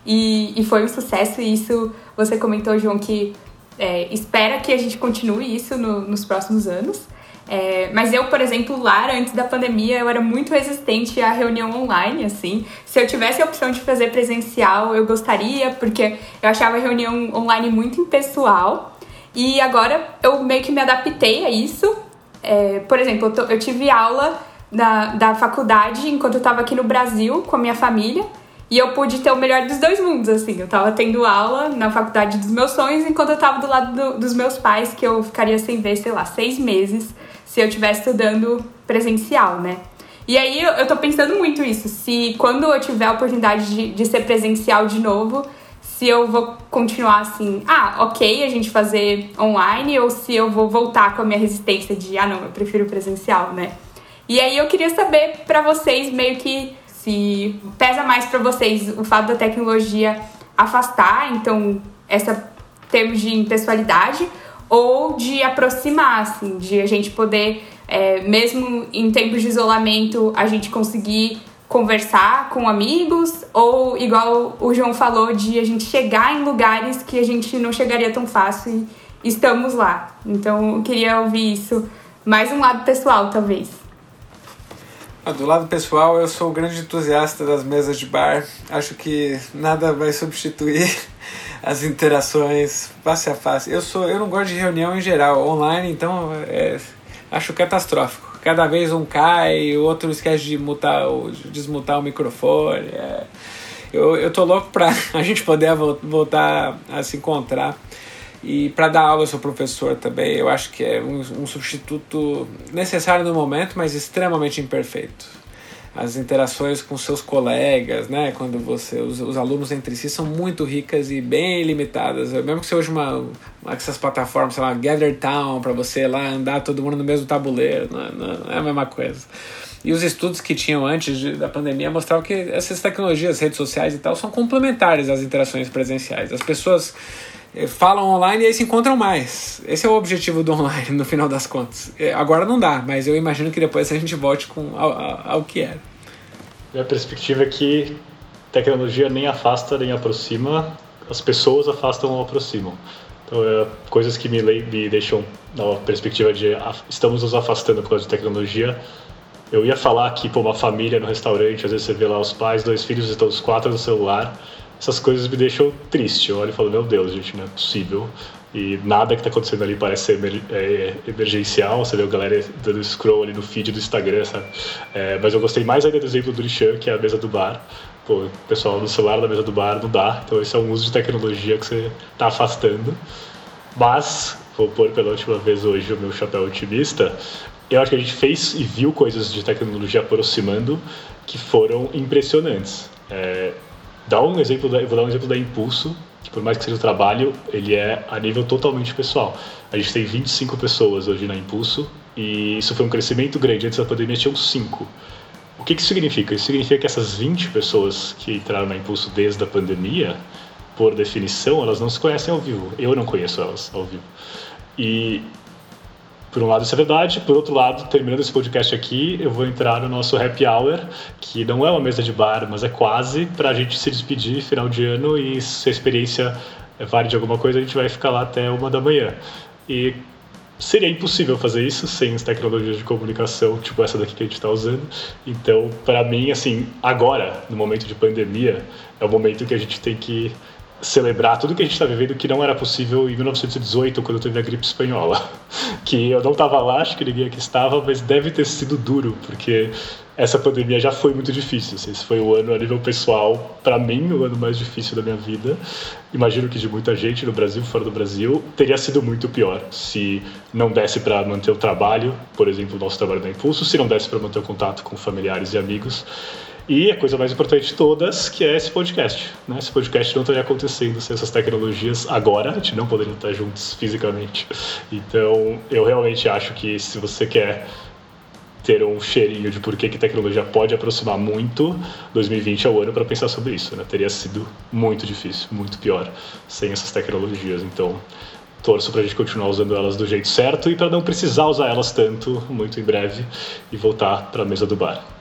[SPEAKER 1] E, e foi um sucesso, e isso você comentou, João, que é, espera que a gente continue isso no, nos próximos anos. É, mas eu, por exemplo, lá antes da pandemia, eu era muito resistente à reunião online, assim. Se eu tivesse a opção de fazer presencial, eu gostaria, porque eu achava a reunião online muito impessoal. E agora eu meio que me adaptei a isso. É, por exemplo, eu, tô, eu, tive aula da, da faculdade enquanto eu estava aqui no Brasil com a minha família. E eu pude ter o melhor dos dois mundos, assim. Eu tava tendo aula na faculdade dos meus sonhos, enquanto eu tava do lado do, dos meus pais, que eu ficaria sem ver, sei lá, seis meses se eu estivesse estudando presencial, né? E aí eu, eu tô pensando muito isso. Se quando eu tiver a oportunidade de, de ser presencial de novo, se eu vou continuar assim, ah, ok, a gente fazer online, ou se eu vou voltar com a minha resistência de, ah, não, eu prefiro presencial, né? E aí eu queria saber para vocês meio que se pesa mais para vocês o fato da tecnologia afastar, então, essa termos de impessoalidade, ou de aproximar, assim, de a gente poder, é, mesmo em tempos de isolamento, a gente conseguir conversar com amigos, ou igual o João falou, de a gente chegar em lugares que a gente não chegaria tão fácil e estamos lá. Então, eu queria ouvir isso, mais um lado pessoal, talvez.
[SPEAKER 2] Ah, do lado pessoal, eu sou um grande entusiasta das mesas de bar. Acho que nada vai substituir as interações face a face. Eu sou, eu não gosto de reunião em geral, online, então é, acho catastrófico. Cada vez um cai, o outro esquece de mutar, de desmutar o microfone. É. Eu, eu tô louco pra a gente poder voltar a se encontrar. E para dar aula, eu sou professor também. Eu acho que é um, um substituto necessário no momento, mas extremamente imperfeito as interações com seus colegas, né? Quando você os, os alunos entre si são muito ricas e bem limitadas. Mesmo que você use uma, uma essas plataformas, sei lá, Gather Town para você lá andar todo mundo no mesmo tabuleiro, não, é, não é a mesma coisa. E os estudos que tinham antes de, da pandemia mostravam que essas tecnologias, redes sociais e tal, são complementares às interações presenciais. As pessoas falam online e aí se encontram mais. Esse é o objetivo do online, no final das contas. Eh, agora não dá, mas eu imagino que depois a gente volte com, ao, ao que era.
[SPEAKER 3] Minha perspectiva é que tecnologia nem afasta nem aproxima, as pessoas afastam ou aproximam. Então, é, coisas que me, me deixam na perspectiva de estamos nos afastando por causa de tecnologia. Eu ia falar que, pô, uma família no restaurante, às vezes você vê lá os pais, dois filhos, estão os quatro no celular essas coisas me deixam triste. Eu olho e falo, meu Deus, gente, não é possível. E nada que está acontecendo ali parece ser é, emergencial. Você vê a galera dando scroll ali no feed do Instagram, sabe? É, mas eu gostei mais ainda do exemplo do Lishan, que é a mesa do bar. Pô, pessoal no celular da mesa do bar não dá. Então esse é um uso de tecnologia que você está afastando. Mas, vou pôr pela última vez hoje o meu chapéu otimista. Eu acho que a gente fez e viu coisas de tecnologia aproximando que foram impressionantes. É, Dá um exemplo da, vou dar um exemplo da Impulso, que por mais que seja o trabalho, ele é a nível totalmente pessoal. A gente tem 25 pessoas hoje na Impulso e isso foi um crescimento grande. Antes da pandemia tinham 5. O que, que isso significa? Isso significa que essas 20 pessoas que entraram na Impulso desde a pandemia, por definição, elas não se conhecem ao vivo. Eu não conheço elas ao vivo. E por um lado, isso é verdade. Por outro lado, terminando esse podcast aqui, eu vou entrar no nosso happy hour, que não é uma mesa de bar, mas é quase, para a gente se despedir final de ano e se a experiência vale de alguma coisa, a gente vai ficar lá até uma da manhã. E seria impossível fazer isso sem as tecnologias de comunicação, tipo essa daqui que a gente está usando. Então, para mim, assim, agora, no momento de pandemia, é o momento que a gente tem que celebrar tudo que a gente está vivendo que não era possível em 1918, quando teve a gripe espanhola. Que eu não estava lá, acho que ninguém aqui estava, mas deve ter sido duro, porque essa pandemia já foi muito difícil. Assim, esse foi o ano, a nível pessoal, para mim, o ano mais difícil da minha vida. Imagino que de muita gente no Brasil, fora do Brasil, teria sido muito pior se não desse para manter o trabalho, por exemplo, o nosso trabalho da Impulso, se não desse para manter o contato com familiares e amigos. E a coisa mais importante de todas, que é esse podcast. Né? Esse podcast não estaria acontecendo sem essas tecnologias agora, a gente não poderia estar juntos fisicamente. Então, eu realmente acho que se você quer ter um cheirinho de por que, que tecnologia pode aproximar muito, 2020 é o ano para pensar sobre isso. Né? Teria sido muito difícil, muito pior sem essas tecnologias. Então, torço para a gente continuar usando elas do jeito certo e para não precisar usar elas tanto muito em breve e voltar para a mesa do bar.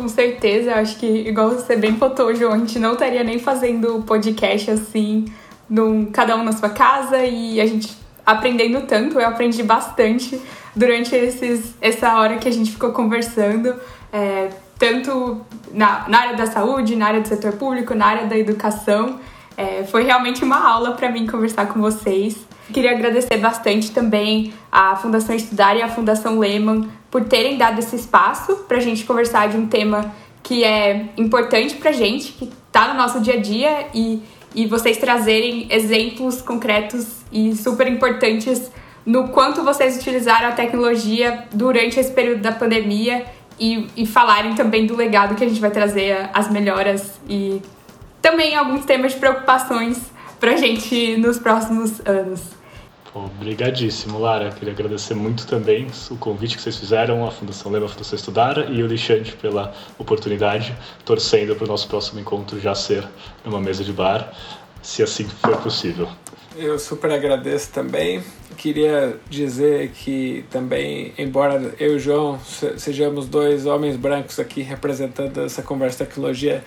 [SPEAKER 1] Com certeza, acho que, igual você bem botou, João, a gente não estaria nem fazendo podcast assim, num, cada um na sua casa e a gente aprendendo tanto. Eu aprendi bastante durante esses, essa hora que a gente ficou conversando, é, tanto na, na área da saúde, na área do setor público, na área da educação. É, foi realmente uma aula para mim conversar com vocês. Queria agradecer bastante também à Fundação Estudar e à Fundação Lehman por terem dado esse espaço para a gente conversar de um tema que é importante para a gente, que está no nosso dia a dia e, e vocês trazerem exemplos concretos e super importantes no quanto vocês utilizaram a tecnologia durante esse período da pandemia e, e falarem também do legado que a gente vai trazer, as melhoras e também alguns temas de preocupações para a gente nos próximos anos.
[SPEAKER 3] Obrigadíssimo, Lara. Queria agradecer muito também o convite que vocês fizeram, a Fundação Lema, a Fundação Estudar e o Lixante pela oportunidade, torcendo para o nosso próximo encontro já ser numa mesa de bar, se assim for possível.
[SPEAKER 2] Eu super agradeço também. Queria dizer que também, embora eu e o João sejamos dois homens brancos aqui representando essa conversa de tecnologia,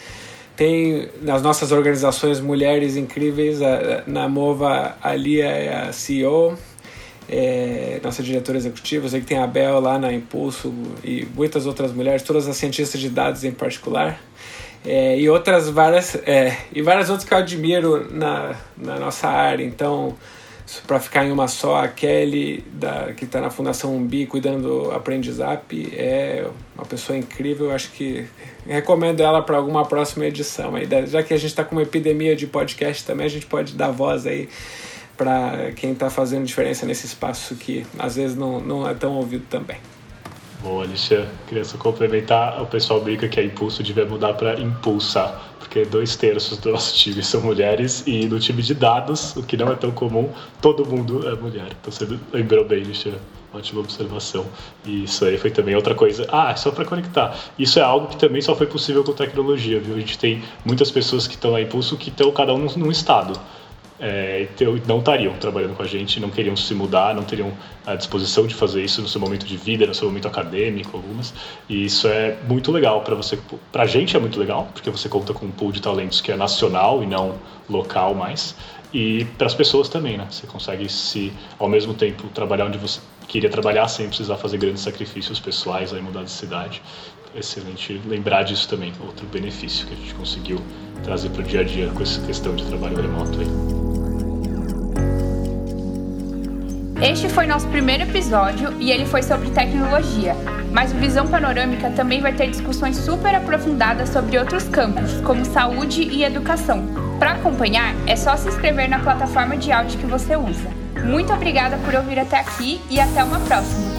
[SPEAKER 2] tem nas nossas organizações mulheres incríveis. Na Mova, a Lia é a CEO, é nossa diretora executiva. Sei que tem a Bel lá na Impulso e muitas outras mulheres, todas as cientistas de dados em particular. É, e outras várias é, e várias outras que eu admiro na, na nossa área. Então, para ficar em uma só, a Kelly, da, que está na Fundação Umbi, cuidando do Aprendizap, é uma pessoa incrível. Acho que recomendo ela para alguma próxima edição. Aí, já que a gente está com uma epidemia de podcast também, a gente pode dar voz aí para quem está fazendo diferença nesse espaço que às vezes não, não é tão ouvido também.
[SPEAKER 3] Boa, Alexandre. Queria só complementar. O pessoal brinca que a Impulso devia mudar para Impulsar, porque dois terços do nosso time são mulheres e no time de dados, o que não é tão comum, todo mundo é mulher. Então você lembrou bem, Alexandre. Ótima observação. E isso aí foi também outra coisa. Ah, só para conectar. Isso é algo que também só foi possível com tecnologia, viu? A gente tem muitas pessoas que estão na Impulso que estão cada um num estado é, não estariam trabalhando com a gente, não queriam se mudar, não teriam a disposição de fazer isso no seu momento de vida, no seu momento acadêmico, algumas. E isso é muito legal para você, para a gente é muito legal, porque você conta com um pool de talentos que é nacional e não local mais. E para as pessoas também, né? Você consegue se, ao mesmo tempo, trabalhar onde você queria trabalhar sem precisar fazer grandes sacrifícios pessoais, aí mudar de cidade. Excelente lembrar disso também, outro benefício que a gente conseguiu trazer para o dia a dia com essa questão de trabalho remoto aí.
[SPEAKER 1] Este foi nosso primeiro episódio e ele foi sobre tecnologia, mas o Visão Panorâmica também vai ter discussões super aprofundadas sobre outros campos, como saúde e educação. Para acompanhar, é só se inscrever na plataforma de áudio que você usa. Muito obrigada por ouvir até aqui e até uma próxima!